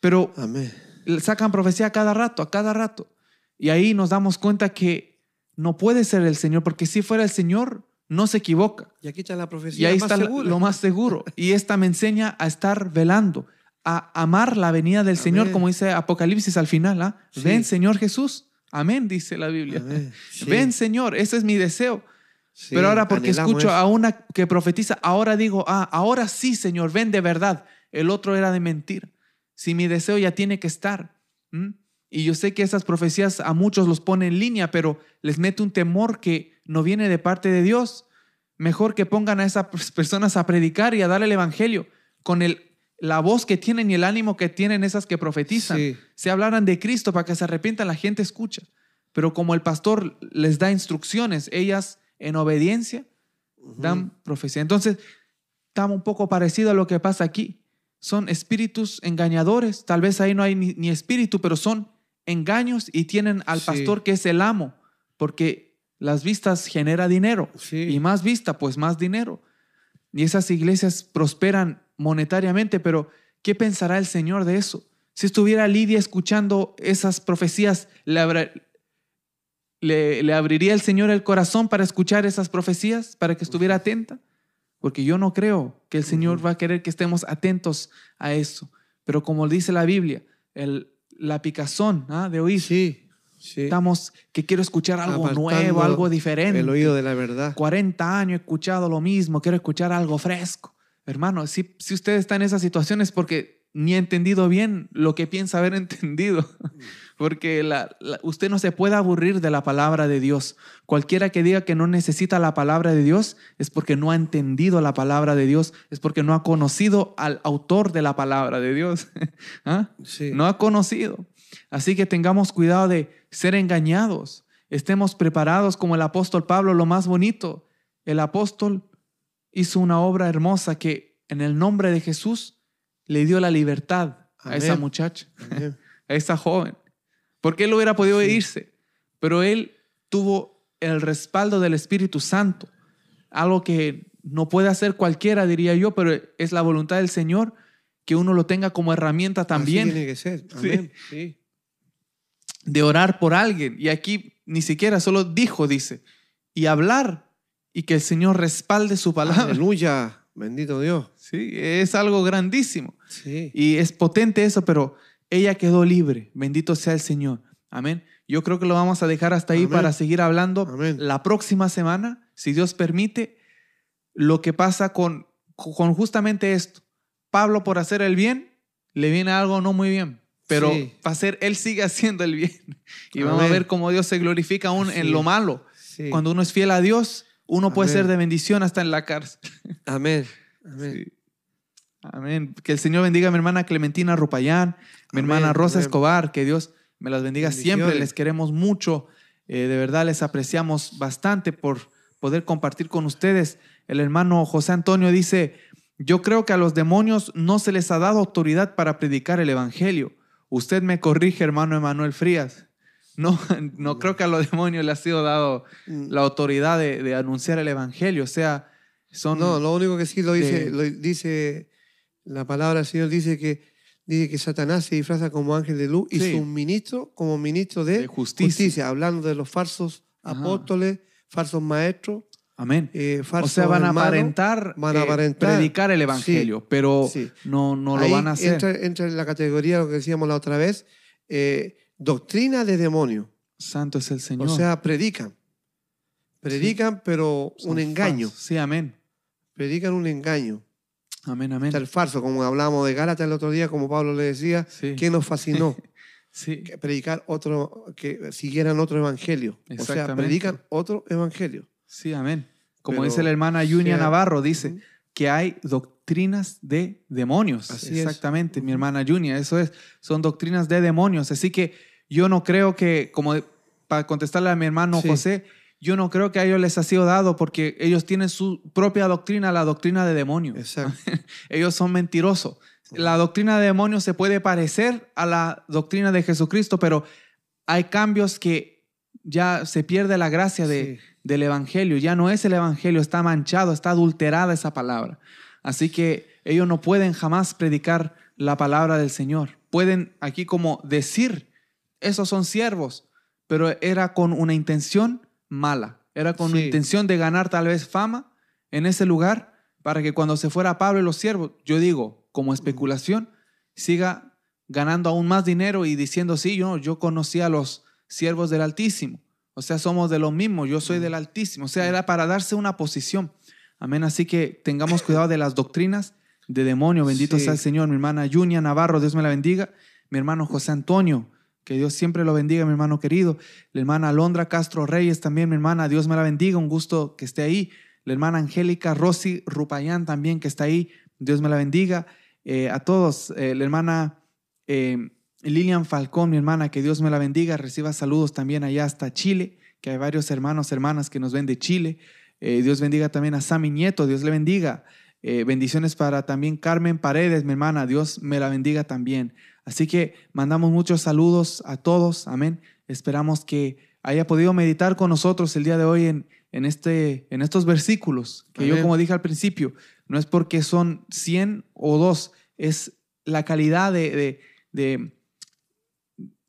pero Amén. sacan profecía a cada rato, a cada rato. Y ahí nos damos cuenta que no puede ser el Señor, porque si fuera el Señor, no se equivoca. Y aquí está la Y profecía ahí más está segura. lo más seguro. Y esta me enseña a estar velando, a amar la venida del Señor, como dice Apocalipsis al final. ¿ah? Sí. Ven, Señor Jesús. Amén, dice la Biblia. Sí, Ven, Señor, ese es mi deseo. sí, Pero ahora porque escucho eso. a una que profetiza, ahora digo, ah, ahora sí, Señor, ven de verdad. El otro era de mentira. Si mi deseo ya tiene que estar. Y yo sé que esas profecías a muchos los pone en línea, pero les mete un temor que no viene de parte de Dios. Mejor que pongan a esas personas a predicar y a dar el evangelio con el, la voz que tienen y el ánimo que tienen esas que profetizan. Sí. Se hablaran de Cristo para que se arrepientan, la gente escucha. Pero como el pastor les da instrucciones, ellas en obediencia dan profecía. Entonces, está un poco parecido a lo que pasa aquí. Son espíritus engañadores. Tal vez ahí no hay ni, ni espíritu, pero son engaños y tienen al Sí. pastor que es el amo, porque las vistas genera dinero. Sí. Y más vista, pues más dinero. Y esas iglesias prosperan monetariamente, pero ¿qué pensará el Señor de eso? Si estuviera Lidia escuchando esas profecías, ¿le, abra- le- le abriría el Señor el corazón para escuchar esas profecías, para que estuviera atenta? Porque yo no creo que el Señor va a querer que estemos atentos a eso. Pero como dice la Biblia, el, la picazón ¿ah? de oír, Sí, sí. estamos que quiero escuchar algo Apartando nuevo, algo diferente. El oído de la verdad. 40 años he escuchado lo mismo, quiero escuchar algo fresco. Hermano, si, si usted está en esas situaciones porque ni ha entendido bien lo que piensa haber entendido, porque la- la- usted no se puede aburrir de la palabra de Dios. Cualquiera que diga que no necesita la palabra de Dios es porque no ha entendido la palabra de Dios, es porque no ha conocido al autor de la palabra de Dios. ¿Ah? Sí. no ha conocido. Así que tengamos cuidado de ser engañados. Estemos preparados como el apóstol Pablo, lo más bonito. El apóstol hizo una obra hermosa que en el nombre de Jesús le dio la libertad a esa muchacha, Amén. a esa joven. Porque él hubiera podido Sí. irse, pero él tuvo el respaldo del Espíritu Santo, algo que no puede hacer cualquiera, diría yo, pero es la voluntad del Señor que uno lo tenga como herramienta también Así tiene que ser. Amén. Sí. de orar por alguien. Y aquí ni siquiera solo dijo, dice, y hablar y que el Señor respalde su palabra. Aleluya. Bendito Dios. Sí, es algo grandísimo. Sí. Y es potente eso, pero ella quedó libre. Bendito sea el Señor. Amén. Yo creo que lo vamos a dejar hasta ahí Amén. para seguir hablando Amén. la próxima semana, si Dios permite, lo que pasa con, con justamente esto. Pablo por hacer el bien, le viene algo no muy bien, pero Sí. para hacer, él sigue haciendo el bien. Y vamos a ver cómo Dios se glorifica aún en lo malo. Sí. Cuando uno es fiel a Dios, uno puede ser de bendición hasta en la cárcel. Amén. Amén. Amén. Que el Señor bendiga a mi hermana Clementina Rupayán, mi Amén, hermana Rosa amén. Escobar, que Dios me las bendiga siempre, les queremos mucho, Eh, de verdad les apreciamos bastante por poder compartir con ustedes. El hermano José Antonio dice, yo creo que a los demonios no se les ha dado autoridad para predicar el Evangelio. Usted me corrige, hermano Emanuel Frías. No, no creo que a los demonios les ha sido dado Mm. la autoridad de, de anunciar el Evangelio. O sea, son... No, lo único que sí lo dice, de- lo dice la palabra del Señor dice que dice que Satanás se disfraza como ángel de luz y Sí. sus ministros como ministro de, De justicia. hablando de los falsos Ajá. apóstoles, falsos maestros, Amén. eh, O sea, van a hermanos. aparentar, van a eh, aparentar. predicar el Evangelio, pero sí. no, no lo van a hacer. Entra, entra en la categoría, lo que decíamos la otra vez, eh, doctrina de demonio. Santo es el Señor. O sea, predican. Predican, pero Son un engaño. Sí, amén. Predican un engaño. Amén, amén. Está el falso, como hablábamos de Gálatas el otro día, como Pablo le decía, Sí. que nos fascinó. Sí. que predicar otro, que siguieran otro evangelio. O sea, predican otro evangelio. Sí, amén. Como Pero dice la hermana Yunia sea- Navarro, dice que hay doctrinas de demonios. Así es. Exactamente, mi hermana Yunia, eso es, son doctrinas de demonios. Así que yo no creo que, como para contestarle a mi hermano Sí. José, yo no creo que a ellos les ha sido dado porque ellos tienen su propia doctrina, la doctrina de demonios. Exacto. ellos son mentirosos. La doctrina de demonios se puede parecer a la doctrina de Jesucristo, pero hay cambios que ya se pierde la gracia de, Sí. del Evangelio. Ya no es el Evangelio, está manchado, está adulterada esa palabra. Así que ellos no pueden jamás predicar la palabra del Señor. Pueden aquí como decir, esos son siervos, pero era con una intención mala. Era con intención de ganar tal vez fama en ese lugar para que cuando se fuera Pablo y los siervos, yo digo, como especulación, siga ganando aún más dinero y diciendo, sí, yo, yo conocí a los siervos del Altísimo. O sea, somos de lo mismo, yo soy del Altísimo. O sea, era para darse una posición. Amén. Así que tengamos cuidado de las doctrinas de demonio. Bendito Sí. sea el Señor. Mi hermana Junia Navarro, Dios me la bendiga. Mi hermano José Antonio, que Dios siempre lo bendiga, mi hermano querido. La hermana Alondra Castro Reyes también, mi hermana, Dios me la bendiga. Un gusto que esté ahí. La hermana Angélica Rosy Rupayán también, que está ahí. Dios me la bendiga. Eh, a todos, eh, la hermana eh, Lilian Falcón, mi hermana, que Dios me la bendiga, reciba saludos también allá hasta Chile, que hay varios hermanos, hermanas que nos ven de Chile. Dios bendiga también a Sammy Nieto, Dios le bendiga. Bendiciones para también Carmen Paredes, mi hermana, Dios me la bendiga también. Así que mandamos muchos saludos a todos, amén. Esperamos que haya podido meditar con nosotros el día de hoy en, en, este, en estos versículos, que yo como dije al principio, no es porque son 100 o dos, es la calidad de, de, de-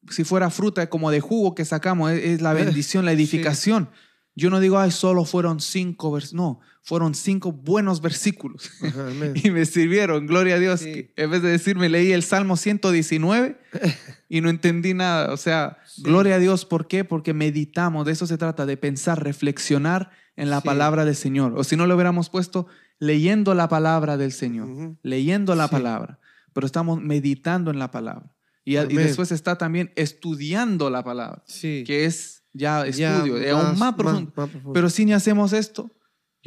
si fuera fruta como de jugo que sacamos, es, es la bendición, la sí. edificación. Yo no digo, ay, solo fueron cinco versículos, no, fueron cinco buenos versículos Ajá, y me sirvieron, gloria a Dios. Sí. que en vez de decirme, leí el Salmo 119 y no entendí nada. O sea, Sí. gloria a Dios, ¿por qué? Porque meditamos, de eso se trata, de pensar, reflexionar en la Sí. palabra del Señor. O si no lo hubiéramos puesto, leyendo la palabra del Señor, leyendo la palabra, pero estamos meditando en la palabra. Y, después está también estudiando la palabra, Sí. que es ya Ya estudio, es aún más profundo. más profundo. Pero si ni hacemos esto,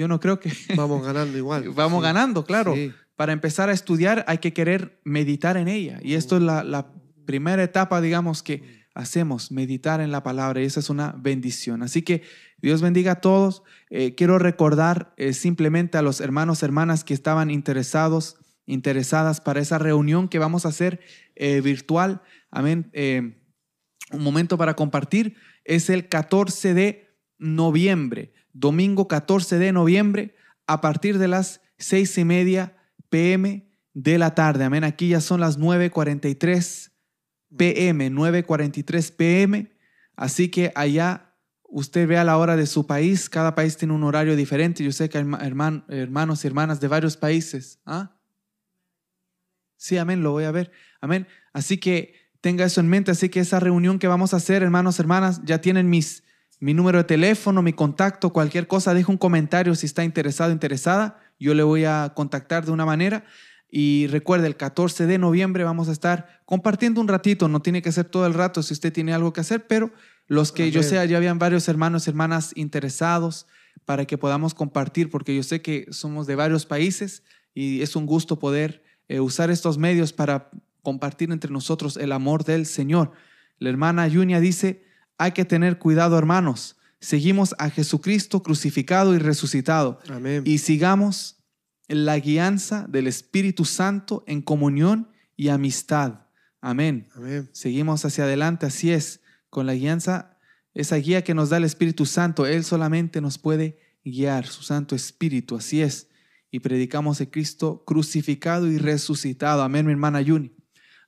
yo no creo que vamos ganando igual. vamos Sí. ganando, claro. Sí. Para empezar a estudiar hay que querer meditar en ella. Y esto es la, la primera etapa, digamos, que hacemos, meditar en la palabra. Y esa es una bendición. Así que Dios bendiga a todos. Eh, quiero recordar eh, simplemente a los hermanos, hermanas que estaban interesados, interesadas para esa reunión que vamos a hacer eh, virtual. Amén. Un momento para compartir. Es el 14 de noviembre, domingo 14 de noviembre, a partir de las seis y media pm de la tarde. Amén. Aquí ya son las 9.43 pm, 9.43 pm. Así que allá usted vea la hora de su país. Cada país tiene un horario diferente. Yo sé que hay herma- herman- hermanos y hermanas de varios países. ¿Ah? Sí, amén, lo voy a ver. Amén. Así que tenga eso en mente. Así que esa reunión que vamos a hacer, hermanos, hermanas, ya tienen mis, mi número de teléfono, mi contacto, cualquier cosa, deje un comentario si está interesado, interesada. Yo le voy a contactar de una manera. Y recuerde, el 14 de noviembre vamos a estar compartiendo un ratito. No tiene que ser todo el rato si usted tiene algo que hacer, pero los que yo sé, ya habían varios hermanos y hermanas interesados para que podamos compartir, porque yo sé que somos de varios países y es un gusto poder eh, usar estos medios para compartir entre nosotros el amor del Señor. La hermana Yunia dice, hay que tener cuidado hermanos, seguimos a Jesucristo crucificado y resucitado Amén. y sigamos la guianza del Espíritu Santo en comunión y amistad. Amén. Amén. Seguimos hacia adelante, así es, con la guianza, esa guía que nos da el Espíritu Santo. Él solamente nos puede guiar, su Santo Espíritu, así es. Y predicamos a Cristo crucificado y resucitado. Amén, mi hermana Yuni.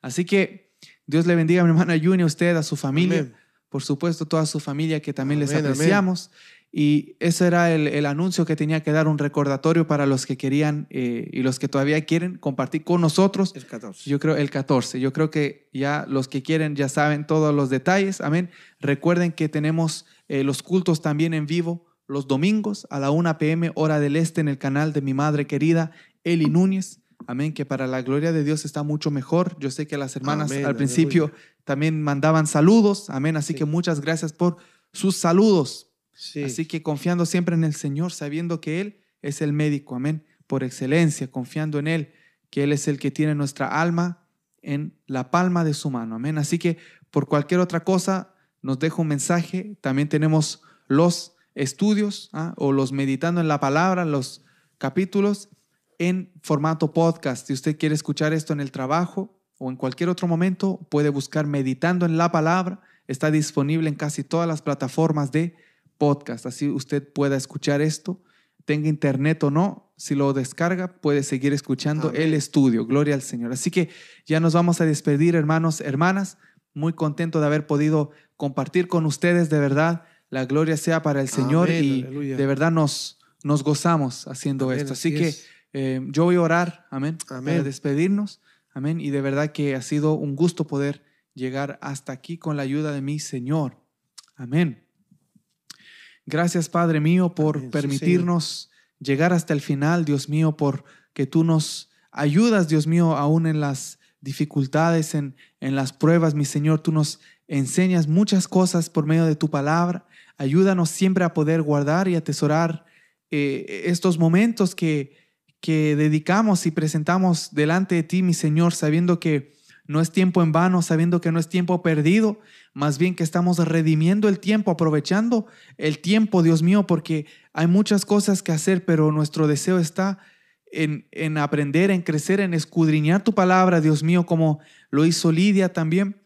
Así que Dios le bendiga a mi hermana Yuni, a usted, a su familia, Amén. Por supuesto, toda su familia que también les amén. apreciamos. Y ese era el, el anuncio que tenía que dar, un recordatorio para los que querían eh, y los que todavía quieren compartir con nosotros. El 14. Yo creo el 14. Yo creo que ya los que quieren ya saben todos los detalles. Amén. Recuerden que tenemos eh, los cultos también en vivo los domingos a la 1 p.m. hora del este en el canal de mi madre querida Eli Núñez. Amén. Que para la gloria de Dios está mucho mejor. Yo sé que las hermanas Amén, al principio aleluya. también mandaban saludos. Amén. Así Sí. que muchas gracias por sus saludos. Sí. Así que confiando siempre en el Señor, sabiendo que Él es el médico, amén, por excelencia, confiando en Él, que Él es el que tiene nuestra alma en la palma de su mano, amén. Así que por cualquier otra cosa, nos deja un mensaje. También tenemos los estudios ah, o los meditando en la palabra, los capítulos en formato podcast. Si usted quiere escuchar esto en el trabajo o en cualquier otro momento, puede buscar Meditando en la Palabra. Está disponible en casi todas las plataformas de podcast. Así usted pueda escuchar esto, tenga internet o no. Si lo descarga, puede seguir escuchando Amén. el estudio. Gloria al Señor. Así que ya nos vamos a despedir, hermanos, hermanas. Muy contento de haber podido compartir con ustedes, de verdad. La gloria sea para el Señor Amén, y aleluya. de verdad nos, nos gozamos haciendo Amén, esto. Así, así que es. Eh, yo voy a orar, amén, Amén. para despedirnos. Amén. Y de verdad que ha sido un gusto poder llegar hasta aquí con la ayuda de mi Señor. Amén. Gracias, Padre mío, por Amén, sí, permitirnos llegar hasta el final, Dios mío, por que tú nos ayudas, Dios mío, aún en las dificultades, en, en las pruebas, mi Señor, tú nos enseñas muchas cosas por medio de tu palabra. Ayúdanos siempre a poder guardar y atesorar eh, estos momentos que, que dedicamos y presentamos delante de ti, mi Señor, sabiendo que no es tiempo en vano, sabiendo que no es tiempo perdido, más bien que estamos redimiendo el tiempo, aprovechando el tiempo, Dios mío, porque hay muchas cosas que hacer, pero nuestro deseo está en, en aprender, en crecer, en escudriñar tu palabra, Dios mío, como lo hizo Lidia también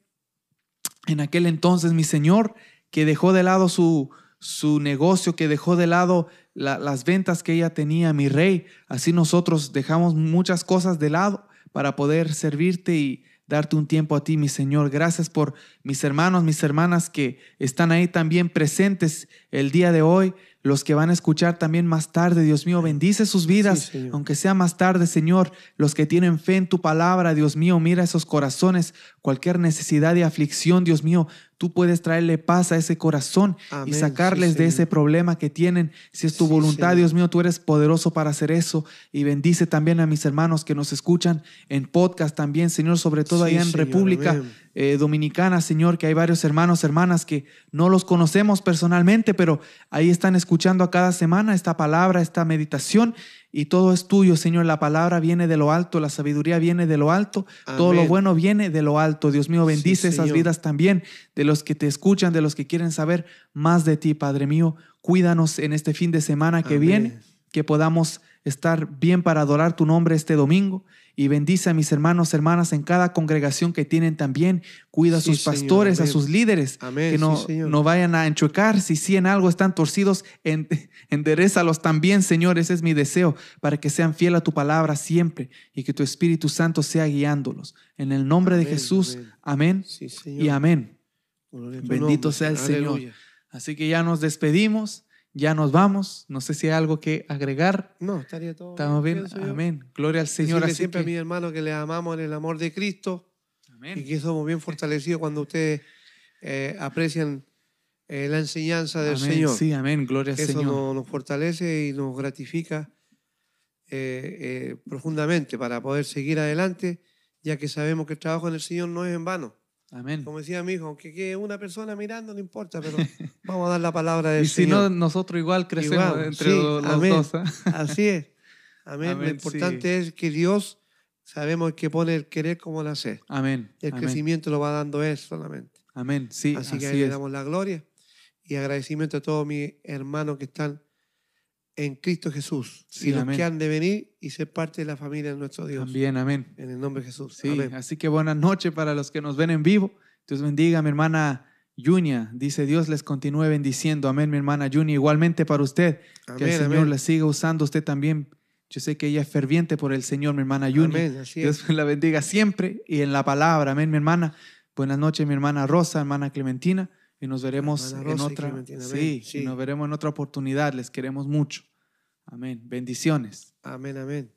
en aquel entonces, mi Señor, que dejó de lado su, su negocio, que dejó de lado la- las ventas que ella tenía, mi rey. Así nosotros dejamos muchas cosas de lado para poder servirte y darte un tiempo a ti, mi Señor. Gracias por mis hermanos, mis hermanas que están ahí también presentes el día de hoy, los que van a escuchar también más tarde. Dios mío, bendice sus vidas, Sí, aunque sea más tarde, Señor. Los que tienen fe en tu palabra, Dios mío, mira esos corazones, cualquier necesidad y aflicción, Dios mío, tú puedes traerle paz a ese corazón y sacarles sí, de ese problema que tienen. Si es tu Sí, voluntad. Dios mío, tú eres poderoso para hacer eso. Y bendice también a mis hermanos que nos escuchan en podcast también, Señor, sobre todo allá en Señor, República eh, Dominicana, Señor, que hay varios hermanos, hermanas que no los conocemos personalmente, pero ahí están escuchando a cada semana esta palabra, esta meditación. Y todo es tuyo, Señor. La palabra viene de lo alto, la sabiduría viene de lo alto, todo lo bueno viene de lo alto. Dios mío, bendice esas vidas también de los que te escuchan, de los que quieren saber más de ti, Padre mío. Cuídanos en este fin de semana que Amén. viene, que podamos estar bien para adorar tu nombre este domingo. Y bendice a mis hermanos, hermanas en cada congregación que tienen también. Cuida a Sí, sus Señor, pastores, a sus líderes, Amén, que no, sí, no vayan a enchocar. Si sí en algo están torcidos, en, enderézalos también, Señor. Ese es mi deseo, para que sean fieles a tu palabra siempre y que tu Espíritu Santo sea guiándolos. En el nombre de Jesús, amén. amén, Sí, Señor. y amén. Bendito nombre. sea el Señor. Así que ya nos despedimos, ya nos vamos. No sé si hay algo que agregar. No, estaría todo. Estamos bien. yo. Amén. Gloria al Señor. Decirle siempre que- a mis hermanos que les amamos en el amor de Cristo y Amén. que somos bien fortalecidos cuando ustedes eh, aprecian eh, la enseñanza del Amén. Señor. Sí, amén. Gloria al Eso Señor. nos, nos fortalece y nos gratifica eh, eh, profundamente para poder seguir adelante, ya que sabemos que el trabajo en el Señor no es en vano. Amén. Como decía mi hijo, aunque quede una persona mirando, no importa, pero vamos a dar la palabra del Y si no, nosotros igual crecemos Igual, entre sí, los, amén. dos. Así es. Amén. Amén, Lo importante es que Dios sabemos que pone el querer como el hacer. Amén. El amén. crecimiento lo va dando Él solamente. Amén. Sí, así así, que ahí le damos la gloria y agradecimiento a todos mis hermanos que están en Cristo Jesús. Sí, y los amén. que han de venir y ser parte de la familia de nuestro Dios. También, amén. En el nombre de Jesús. Sí, Amén. así que buenas noches para los que nos ven en vivo. Dios bendiga a mi hermana Junia. Dice Dios les continúe bendiciendo. Amén, mi hermana Junia. Igualmente para usted. que el Amén, Señor amén. la siga usando usted también. Yo sé que ella es ferviente por el Señor, mi hermana Junia. Amén, así es. Dios la bendiga siempre y en la palabra. Amén, mi hermana. Buenas noches, mi hermana Rosa, hermana Clementina. Y nos veremos en otra. Sí. y nos veremos en otra oportunidad. Les queremos mucho. Amén. Bendiciones. Amén, amén.